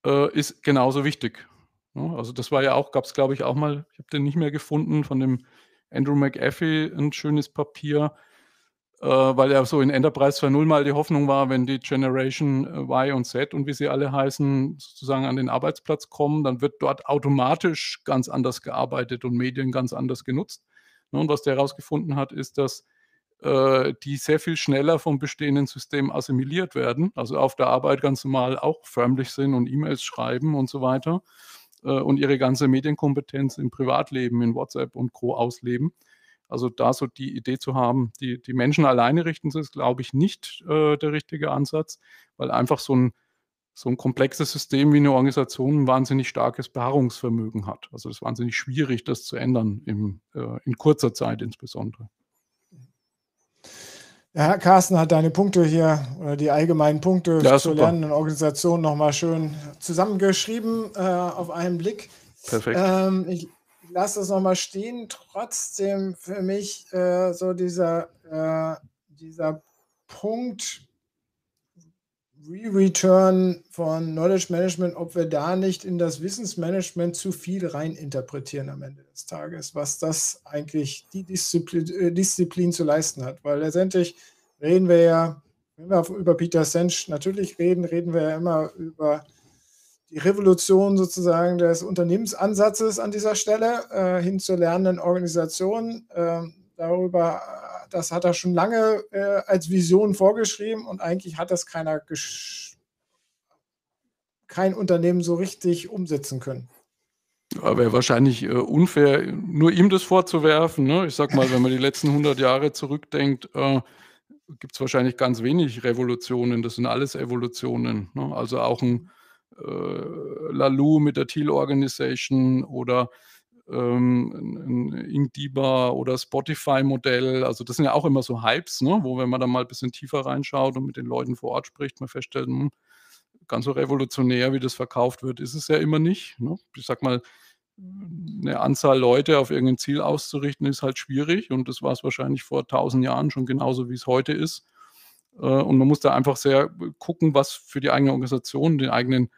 äh, ist genauso wichtig. Ja, also das war ja auch, gab es glaube ich auch mal, ich habe den nicht mehr gefunden, von dem Andrew McAfee ein schönes Papier, äh, weil ja so in Enterprise 2.0 mal die Hoffnung war, wenn die Generation äh, Y und Z und wie sie alle heißen, sozusagen an den Arbeitsplatz kommen, dann wird dort automatisch ganz anders gearbeitet und Medien ganz anders genutzt. Ne, und was der herausgefunden hat, ist, dass äh, die sehr viel schneller vom bestehenden System assimiliert werden, also auf der Arbeit ganz normal auch förmlich sind und E-Mails schreiben und so weiter und ihre ganze Medienkompetenz im Privatleben, in WhatsApp und Co. ausleben. Also da so die Idee zu haben, die, die Menschen alleine richten, ist, glaube ich, nicht äh, der richtige Ansatz, weil einfach so ein, so ein komplexes System wie eine Organisation ein wahnsinnig starkes Beharrungsvermögen hat. Also es ist wahnsinnig schwierig, das zu ändern, im, äh, in kurzer Zeit insbesondere. Ja, Carsten hat deine Punkte hier oder die allgemeinen Punkte ja, zur lernenden Organisation nochmal schön zusammengeschrieben äh, auf einen Blick. Perfekt. Ähm, ich lasse das nochmal stehen. Trotzdem für mich äh, so dieser, äh, dieser Punkt Re-Return von Knowledge Management, ob wir da nicht in das Wissensmanagement zu viel reininterpretieren am Ende des Tages, was das eigentlich die Disziplin, äh, Disziplin zu leisten hat. Weil letztendlich reden wir ja, wenn wir über Peter Sensch natürlich reden, reden wir ja immer über die Revolution sozusagen des Unternehmensansatzes an dieser Stelle äh, hin zur lernenden Organisation. Äh, darüber das hat er schon lange äh, als Vision vorgeschrieben und eigentlich hat das keiner kein Unternehmen so richtig umsetzen können. Ja, wäre wahrscheinlich äh, unfair, nur ihm das vorzuwerfen. Ne? Ich sag mal, wenn man die letzten 100 Jahre zurückdenkt, äh, gibt es wahrscheinlich ganz wenig Revolutionen. Das sind alles Evolutionen. Ne? Also auch ein äh, Lalou mit der Thiel Organization oder ähm, ein Inkdiba oder Spotify-Modell. Also das sind ja auch immer so Hypes, ne? wo wenn man da mal ein bisschen tiefer reinschaut und mit den Leuten vor Ort spricht, man feststellt, hm, ganz so revolutionär, wie das verkauft wird, ist es ja immer nicht. Ne? Ich sag mal, eine Anzahl Leute auf irgendein Ziel auszurichten, ist halt schwierig und das war es wahrscheinlich vor tausend Jahren schon genauso, wie es heute ist. Äh, und man muss da einfach sehr gucken, was für die eigene Organisation, den eigenen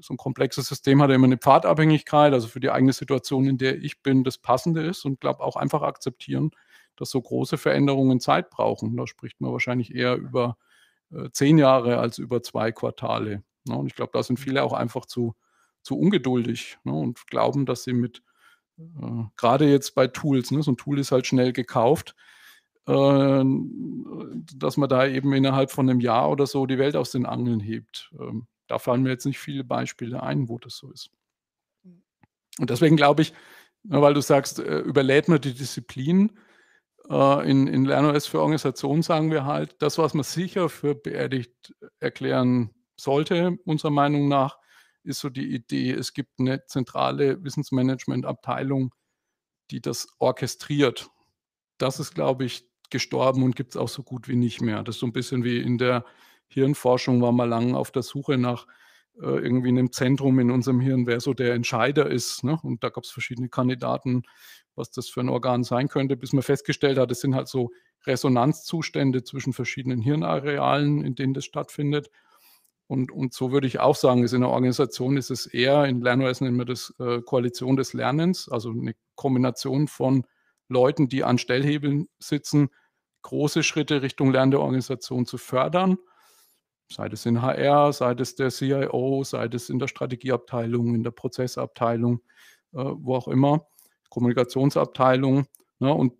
so ein komplexes System hat ja immer eine Pfadabhängigkeit, also für die eigene Situation, in der ich bin, das Passende ist und glaube auch einfach akzeptieren, dass so große Veränderungen Zeit brauchen. Da spricht man wahrscheinlich eher über äh, zehn Jahre als über zwei Quartale. Ne? Und ich glaube, da sind viele auch einfach zu, zu ungeduldig ne? und glauben, dass sie mit, äh, gerade jetzt bei Tools, ne? so ein Tool ist halt schnell gekauft, äh, dass man da eben innerhalb von einem Jahr oder so die Welt aus den Angeln hebt. Ähm, da fallen mir jetzt nicht viele Beispiele ein, wo das so ist. Mhm. Und deswegen glaube ich, weil du sagst, äh, überlädt man die Disziplin, äh, in, in LernOS für Organisationen sagen wir halt, das, was man sicher für beerdigt erklären sollte, unserer Meinung nach, ist so die Idee, es gibt eine zentrale Wissensmanagement-Abteilung, die das orchestriert. Das ist, glaube ich, gestorben und gibt es auch so gut wie nicht mehr. Das ist so ein bisschen wie in der Hirnforschung, war mal lange auf der Suche nach äh, irgendwie einem Zentrum in unserem Hirn, wer so der Entscheider ist. Ne? Und da gab es verschiedene Kandidaten, was das für ein Organ sein könnte, bis man festgestellt hat, es sind halt so Resonanzzustände zwischen verschiedenen Hirnarealen, in denen das stattfindet. Und, und so würde ich auch sagen, ist in der Organisation ist es eher, in Lernweise nennen wir das äh, Koalition des Lernens, also eine Kombination von Leuten, die an Stellhebeln sitzen, große Schritte Richtung Lernen der Organisation zu fördern, sei es in HR, sei es der CIO, sei es in der Strategieabteilung, in der Prozessabteilung, äh, wo auch immer, Kommunikationsabteilung. Ne, und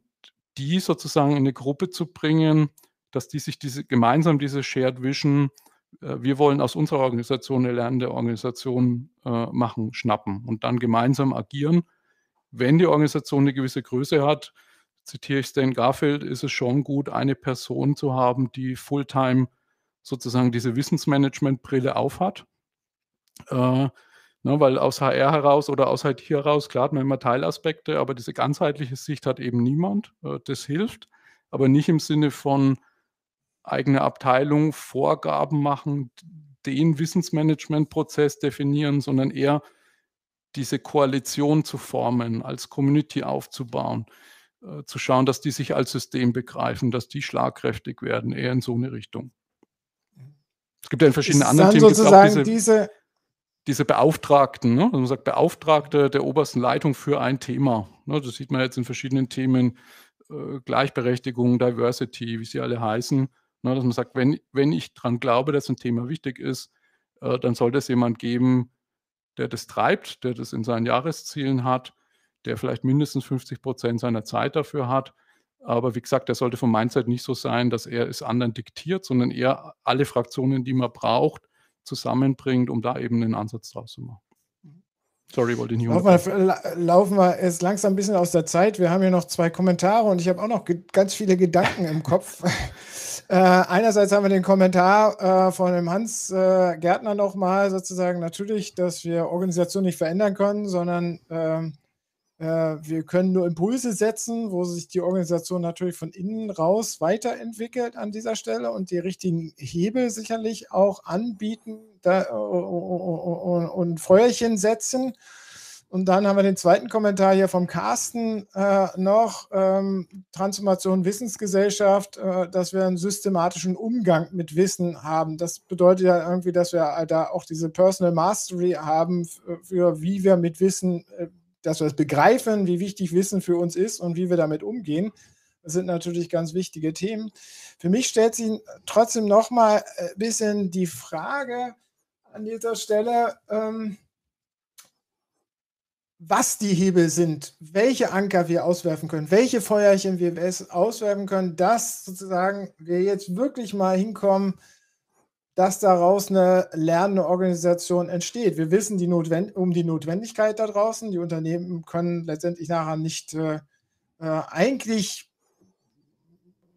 die sozusagen in eine Gruppe zu bringen, dass die sich diese gemeinsam diese Shared Vision äh, wir wollen aus unserer Organisation eine lernende Organisation äh, machen, schnappen und dann gemeinsam agieren. Wenn die Organisation eine gewisse Größe hat, zitiere ich Stan Garfield, ist es schon gut, eine Person zu haben, die Fulltime sozusagen diese Wissensmanagement-Brille aufhat. Äh, ne, weil aus HR heraus oder aus IT heraus, klar hat man immer Teilaspekte, aber diese ganzheitliche Sicht hat eben niemand. Äh, das hilft, aber nicht im Sinne von, eigene Abteilung Vorgaben machen, den Wissensmanagement-Prozess definieren, sondern eher diese Koalition zu formen, als Community aufzubauen, äh, zu schauen, dass die sich als System begreifen, dass die schlagkräftig werden, eher in so eine Richtung. Es gibt ja in verschiedenen anderen Themen sozusagen diese, diese, diese, Beauftragten, ne? also man sagt Beauftragte der obersten Leitung für ein Thema. Ne? Das sieht man jetzt in verschiedenen Themen, äh, Gleichberechtigung, Diversity, wie sie alle heißen. Ne, dass man sagt, wenn, wenn ich daran glaube, dass ein Thema wichtig ist, äh, dann sollte es jemand geben, der das treibt, der das in seinen Jahreszielen hat, der vielleicht mindestens 50 Prozent seiner Zeit dafür hat. Aber wie gesagt, der sollte vom Mindset nicht so sein, dass er es anderen diktiert, sondern eher alle Fraktionen, die man braucht, zusammenbringt, um da eben einen Ansatz draus zu machen. Sorry, wollte ich nicht laufen wir, laufen wir jetzt langsam ein bisschen aus der Zeit. Wir haben hier noch zwei Kommentare und ich habe auch noch ganz viele Gedanken im Kopf. Äh, einerseits haben wir den Kommentar äh, von dem Hans äh, Gärtner nochmal sozusagen natürlich, dass wir Organisation nicht verändern können, sondern ähm, äh, wir können nur Impulse setzen, wo sich die Organisation natürlich von innen raus weiterentwickelt an dieser Stelle und die richtigen Hebel sicherlich auch anbieten und, und Feuerchen setzen und dann haben wir den zweiten Kommentar hier vom Carsten äh, noch. Ähm, Transformation Wissensgesellschaft, äh, dass wir einen systematischen Umgang mit Wissen haben. Das bedeutet ja irgendwie, dass wir da auch diese Personal Mastery haben für, für wie wir mit Wissen, äh, dass wir es begreifen, wie wichtig Wissen für uns ist und wie wir damit umgehen. Das sind natürlich ganz wichtige Themen. Für mich stellt sich trotzdem noch mal ein bisschen die Frage an dieser Stelle, ähm, was die Hebel sind, welche Anker wir auswerfen können, welche Feuerchen wir auswerfen können, dass sozusagen wir jetzt wirklich mal hinkommen, dass daraus eine lernende Organisation entsteht. Wir wissen die um die Notwendigkeit da draußen. Die Unternehmen können letztendlich nachher nicht äh, äh, eigentlich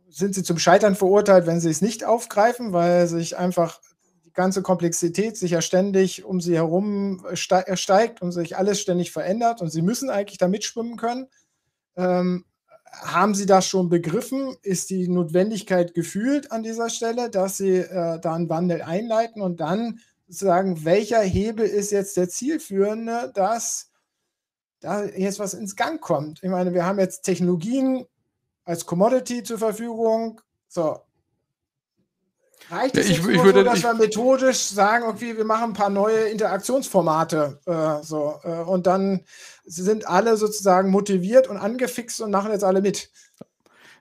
sind sie zum Scheitern verurteilt, wenn sie es nicht aufgreifen, weil sich einfach ganze Komplexität sich ja ständig um sie herum steigt und sich alles ständig verändert und sie müssen eigentlich da mitschwimmen können. Ähm, haben Sie das schon begriffen? Ist die Notwendigkeit gefühlt an dieser Stelle, dass Sie äh, da einen Wandel einleiten und dann sagen, welcher Hebel ist jetzt der zielführende, dass da jetzt was ins Gang kommt? Ich meine, wir haben jetzt Technologien als Commodity zur Verfügung. So, Reicht es ja, ich, ich würde, so, dass ich, wir methodisch sagen, okay, wir machen ein paar neue Interaktionsformate äh, so, äh, und dann sind alle sozusagen motiviert und angefixt und machen jetzt alle mit.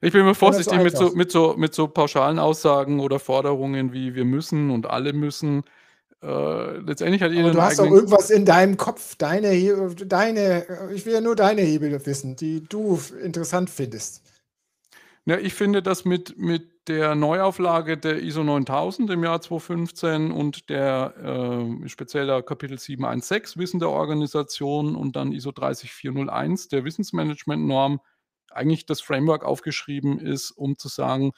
Ich bin immer vorsichtig so mit, so, mit, so, mit so pauschalen Aussagen oder Forderungen wie wir müssen und alle müssen. Äh, letztendlich hat jeder. Du hast doch irgendwas in deinem Kopf, deine, deine, ich will ja nur deine Hebel wissen, die du interessant findest. Ja, ich finde das mit, mit der Neuauflage der ISO 9000 im Jahr 2015 und der äh, spezieller Kapitel 716 Wissen der Organisation und dann ISO 30401 der Wissensmanagement-Norm eigentlich das Framework aufgeschrieben ist, um zu sagen,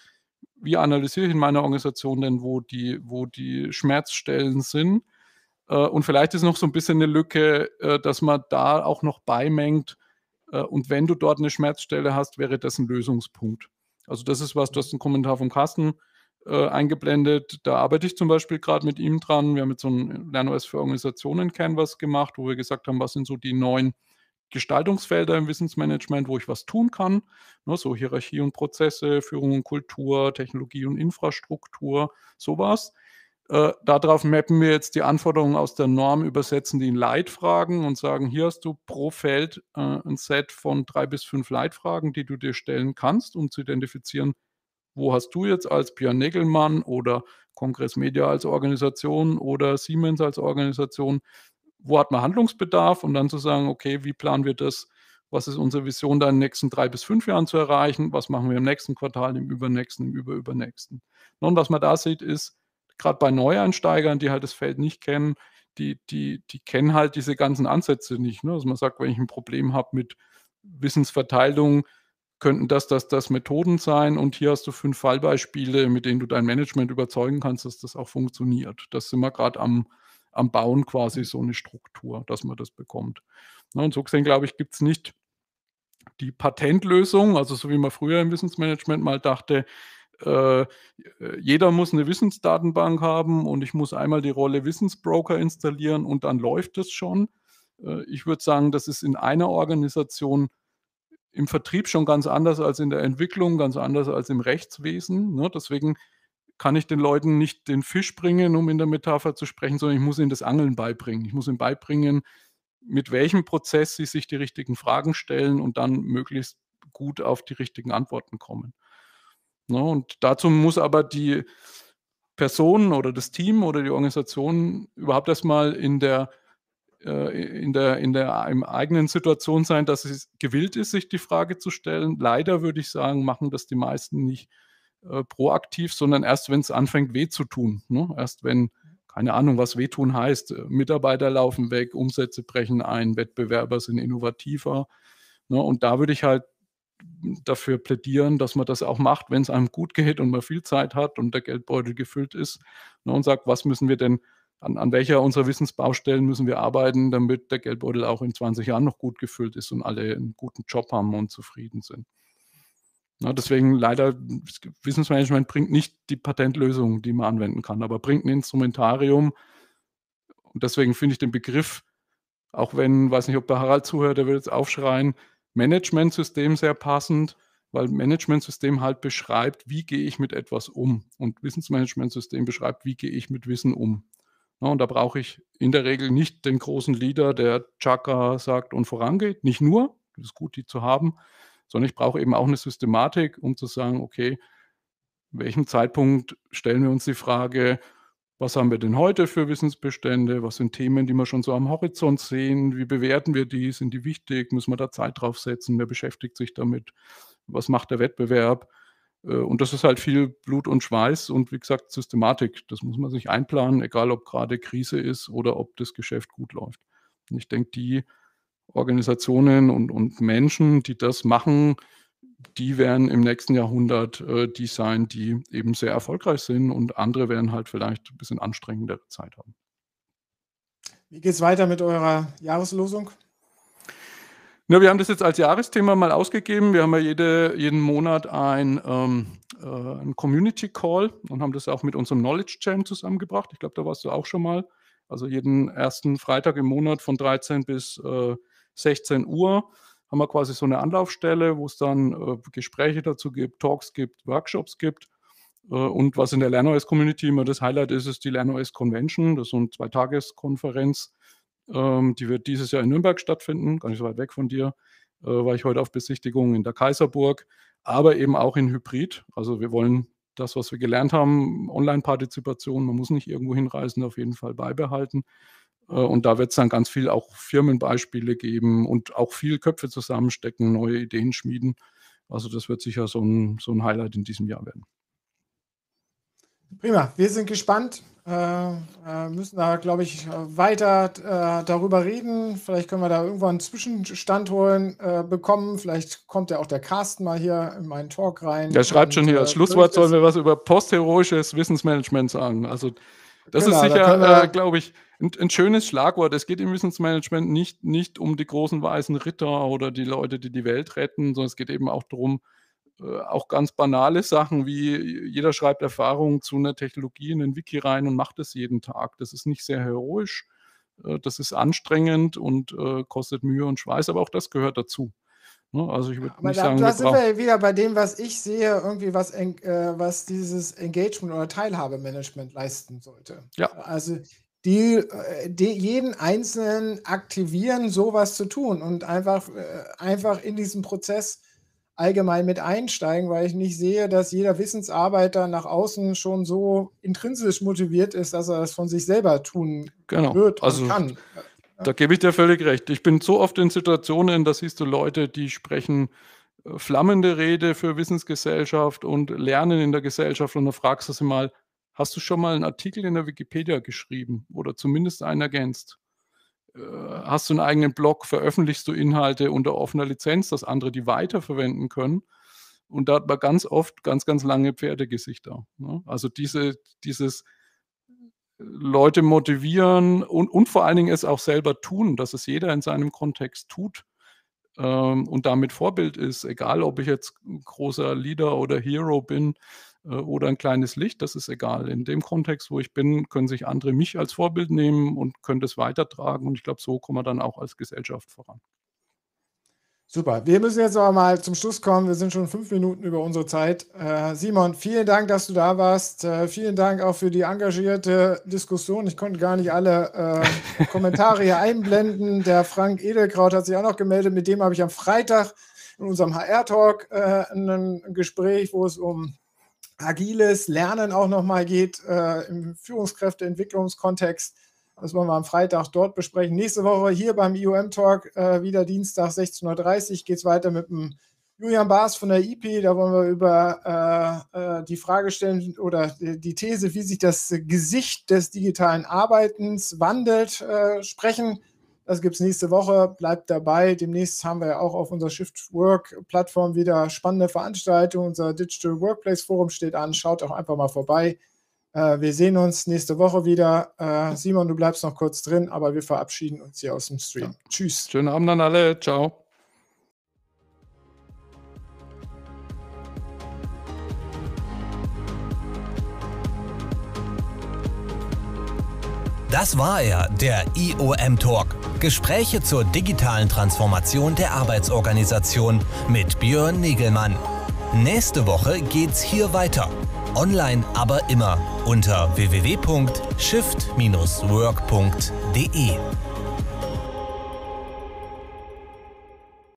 wie analysiere ich in meiner Organisation denn, wo die, wo die Schmerzstellen sind. Äh, und vielleicht ist noch so ein bisschen eine Lücke, äh, dass man da auch noch beimengt, äh, und wenn du dort eine Schmerzstelle hast, wäre das ein Lösungspunkt. Also das ist was, du hast einen Kommentar vom Carsten äh, eingeblendet. Da arbeite ich zum Beispiel gerade mit ihm dran. Wir haben jetzt so ein LernOS für Organisationen Canvas gemacht, wo wir gesagt haben, was sind so die neuen Gestaltungsfelder im Wissensmanagement, wo ich was tun kann. Ne, so Hierarchie und Prozesse, Führung und Kultur, Technologie und Infrastruktur, sowas. Äh, darauf mappen wir jetzt die Anforderungen aus der Norm, übersetzen die in Leitfragen und sagen, hier hast du pro Feld äh, ein Set von drei bis fünf Leitfragen, die du dir stellen kannst, um zu identifizieren, wo hast du jetzt als Björn Negelmann oder Kongress Media als Organisation oder Siemens als Organisation, wo hat man Handlungsbedarf und dann zu sagen, okay, wie planen wir das? Was ist unsere Vision da in den nächsten drei bis fünf Jahren zu erreichen? Was machen wir im nächsten Quartal, im übernächsten, im überübernächsten? Und was man da sieht, ist, gerade bei Neueinsteigern, die halt das Feld nicht kennen, die, die, die kennen halt diese ganzen Ansätze nicht. Ne? Also man sagt, wenn ich ein Problem habe mit Wissensverteilung, könnten das, das, das Methoden sein und hier hast du fünf Fallbeispiele, mit denen du dein Management überzeugen kannst, dass das auch funktioniert. Das sind wir gerade am, am Bauen quasi so eine Struktur, dass man das bekommt. Ne? Und so gesehen, glaube ich, gibt es nicht die Patentlösung, also so wie man früher im Wissensmanagement mal dachte, äh, jeder muss eine Wissensdatenbank haben und ich muss einmal die Rolle Wissensbroker installieren und dann läuft es schon. Äh, ich würde sagen, das ist in einer Organisation im Vertrieb schon ganz anders als in der Entwicklung, ganz anders als im Rechtswesen. Ne? Deswegen kann ich den Leuten nicht den Fisch bringen, um in der Metapher zu sprechen, sondern ich muss ihnen das Angeln beibringen. Ich muss ihnen beibringen, mit welchem Prozess sie sich die richtigen Fragen stellen und dann möglichst gut auf die richtigen Antworten kommen. Ne? Und dazu muss aber die Person oder das Team oder die Organisation überhaupt erstmal in der äh, in der, in der im eigenen Situation sein, dass es gewillt ist, sich die Frage zu stellen. Leider würde ich sagen, machen das die meisten nicht äh, proaktiv, sondern erst, wenn es anfängt, weh zu tun. Ne? Erst wenn, keine Ahnung, was wehtun heißt, äh, Mitarbeiter laufen weg, Umsätze brechen ein, Wettbewerber sind innovativer. Ne? Und da würde ich halt dafür plädieren, dass man das auch macht, wenn es einem gut geht und man viel Zeit hat und der Geldbeutel gefüllt ist ne, und sagt, was müssen wir denn, an, an welcher unserer Wissensbaustellen müssen wir arbeiten, damit der Geldbeutel auch in 20 Jahren noch gut gefüllt ist und alle einen guten Job haben und zufrieden sind. Ja, deswegen leider, Wissensmanagement bringt nicht die Patentlösung, die man anwenden kann, aber bringt ein Instrumentarium. Und deswegen finde ich den Begriff, auch wenn, weiß nicht, ob der Harald zuhört, der will jetzt aufschreien, Managementsystem sehr passend, weil Managementsystem halt beschreibt, wie gehe ich mit etwas um. Und Wissensmanagementsystem beschreibt, wie gehe ich mit Wissen um. Ja, und da brauche ich in der Regel nicht den großen Leader, der Chaka sagt und vorangeht. Nicht nur, das ist gut, die zu haben, sondern ich brauche eben auch eine Systematik, um zu sagen, okay, welchem Zeitpunkt stellen wir uns die Frage, was haben wir denn heute für Wissensbestände? Was sind Themen, die wir schon so am Horizont sehen? Wie bewerten wir die? Sind die wichtig? Müssen wir da Zeit draufsetzen? Wer beschäftigt sich damit? Was macht der Wettbewerb? Äh, und das ist halt viel Blut und Schweiß und wie gesagt Systematik. Das muss man sich einplanen, egal ob gerade Krise ist oder ob das Geschäft gut läuft. Und ich denke, die Organisationen und, und Menschen, die das machen, die werden im nächsten Jahrhundert äh, die sein, die eben sehr erfolgreich sind und andere werden halt vielleicht ein bisschen anstrengendere Zeit haben. Wie geht es weiter mit eurer Jahreslosung? Ja, wir haben das jetzt als Jahresthema mal ausgegeben. Wir haben ja jede, jeden Monat ein, ähm, äh, ein Community Call und haben das auch mit unserem Knowledge Chain zusammengebracht. Ich glaube, da warst du auch schon mal. Also jeden ersten Freitag im Monat von 13 bis äh, 16 Uhr haben wir quasi so eine Anlaufstelle, wo es dann äh, Gespräche dazu gibt, Talks gibt, Workshops gibt. Äh, und was in der LernOS-Community immer das Highlight ist, ist die LernOS Convention. Das ist so eine Zweitageskonferenz, ähm, die wird dieses Jahr in Nürnberg stattfinden, gar nicht so weit weg von dir. Äh, war ich heute auf Besichtigung in der Kaiserburg, aber eben auch in Hybrid. Also wir wollen das, was wir gelernt haben, Online-Partizipation, man muss nicht irgendwo hinreisen, auf jeden Fall beibehalten. Äh, und da wird es dann ganz viel auch Firmenbeispiele geben und auch viel Köpfe zusammenstecken, neue Ideen schmieden. Also das wird sicher so ein, so ein Highlight in diesem Jahr werden. Prima, wir sind gespannt. Äh, äh, müssen da, glaube ich, weiter äh, darüber reden. Vielleicht können wir da irgendwann einen Zwischenstand holen, äh, bekommen. Vielleicht kommt ja auch der Carsten mal hier in meinen Talk rein. Der schreibt und, schon hier, als äh, Schlusswort sollen wir was über postheroisches Wissensmanagement sagen. Also das genau, ist sicher, da glaube ich, ein, ein, schönes Schlagwort. Es geht im Wissensmanagement nicht, nicht um die großen weißen Ritter oder die Leute, die die Welt retten, sondern es geht eben auch darum, äh, auch ganz banale Sachen wie jeder schreibt Erfahrungen zu einer Technologie in den Wiki rein und macht es jeden Tag. Das ist nicht sehr heroisch, äh, das ist anstrengend und äh, kostet Mühe und Schweiß, aber auch das gehört dazu. Ne? Also ich würde nicht da, sagen, da sind wir wieder bei dem, was ich sehe, irgendwie was, äh, was dieses Engagement oder Teilhabemanagement leisten sollte. ja, Also die, äh, die jeden Einzelnen aktivieren, sowas zu tun und einfach, äh, einfach in diesen Prozess allgemein mit einsteigen, weil ich nicht sehe, dass jeder Wissensarbeiter nach außen schon so intrinsisch motiviert ist, dass er das von sich selber tun genau. wird und Also kann. Da gebe ich dir völlig recht. Ich bin so oft in Situationen, da siehst du Leute, die sprechen äh, flammende Rede für Wissensgesellschaft und Lernen in der Gesellschaft und da fragst du sie mal, hast du schon mal einen Artikel in der Wikipedia geschrieben oder zumindest einen ergänzt? Äh, Hast du einen eigenen Blog? Veröffentlichst du Inhalte unter offener Lizenz, dass andere die weiterverwenden können? Und da hat man ganz oft ganz, ganz lange Pferdegesichter. Ne? Also diese, dieses Leute motivieren und, und vor allen Dingen es auch selber tun, dass es jeder in seinem Kontext tut ähm, und damit Vorbild ist, egal ob ich jetzt großer Leader oder Hero bin äh, oder ein kleines Licht, das ist egal. In dem Kontext, wo ich bin, können sich andere mich als Vorbild nehmen und können das weitertragen und ich glaube, so kommen wir dann auch als Gesellschaft voran. Super. Wir müssen jetzt aber mal zum Schluss kommen. Wir sind schon fünf Minuten über unsere Zeit. Äh, Simon, vielen Dank, dass du da warst. Äh, vielen Dank auch für die engagierte Diskussion. Ich konnte gar nicht alle äh, Kommentare hier einblenden. Der Frank Edelkraut hat sich auch noch gemeldet. Mit dem habe ich am Freitag in unserem HR-Talk äh, ein Gespräch, wo es um agiles Lernen auch nochmal geht äh, im Führungskräfteentwicklungskontext. Das wollen wir am Freitag dort besprechen. Nächste Woche hier beim IOM-Talk, äh, wieder Dienstag 16.30 Uhr, geht es weiter mit dem Julian Baas von der IP. Da wollen wir über äh, äh, die Frage stellen oder die These, wie sich das Gesicht des digitalen Arbeitens wandelt, äh, sprechen. Das gibt es nächste Woche. Bleibt dabei. Demnächst haben wir ja auch auf unserer Shift Work-Plattform wieder spannende Veranstaltungen. Unser Digital Workplace Forum steht an. Schaut auch einfach mal vorbei. Äh, wir sehen uns nächste Woche wieder. Äh, Simon, du bleibst noch kurz drin, aber wir verabschieden uns hier aus dem Stream. Ja. Tschüss. Schönen Abend an alle. Ciao. Das war er, der IOM Talk. Gespräche zur digitalen Transformation der Arbeitsorganisation mit Björn Negelmann. Nächste Woche geht's hier weiter. Online aber immer unter www.shift-work.de.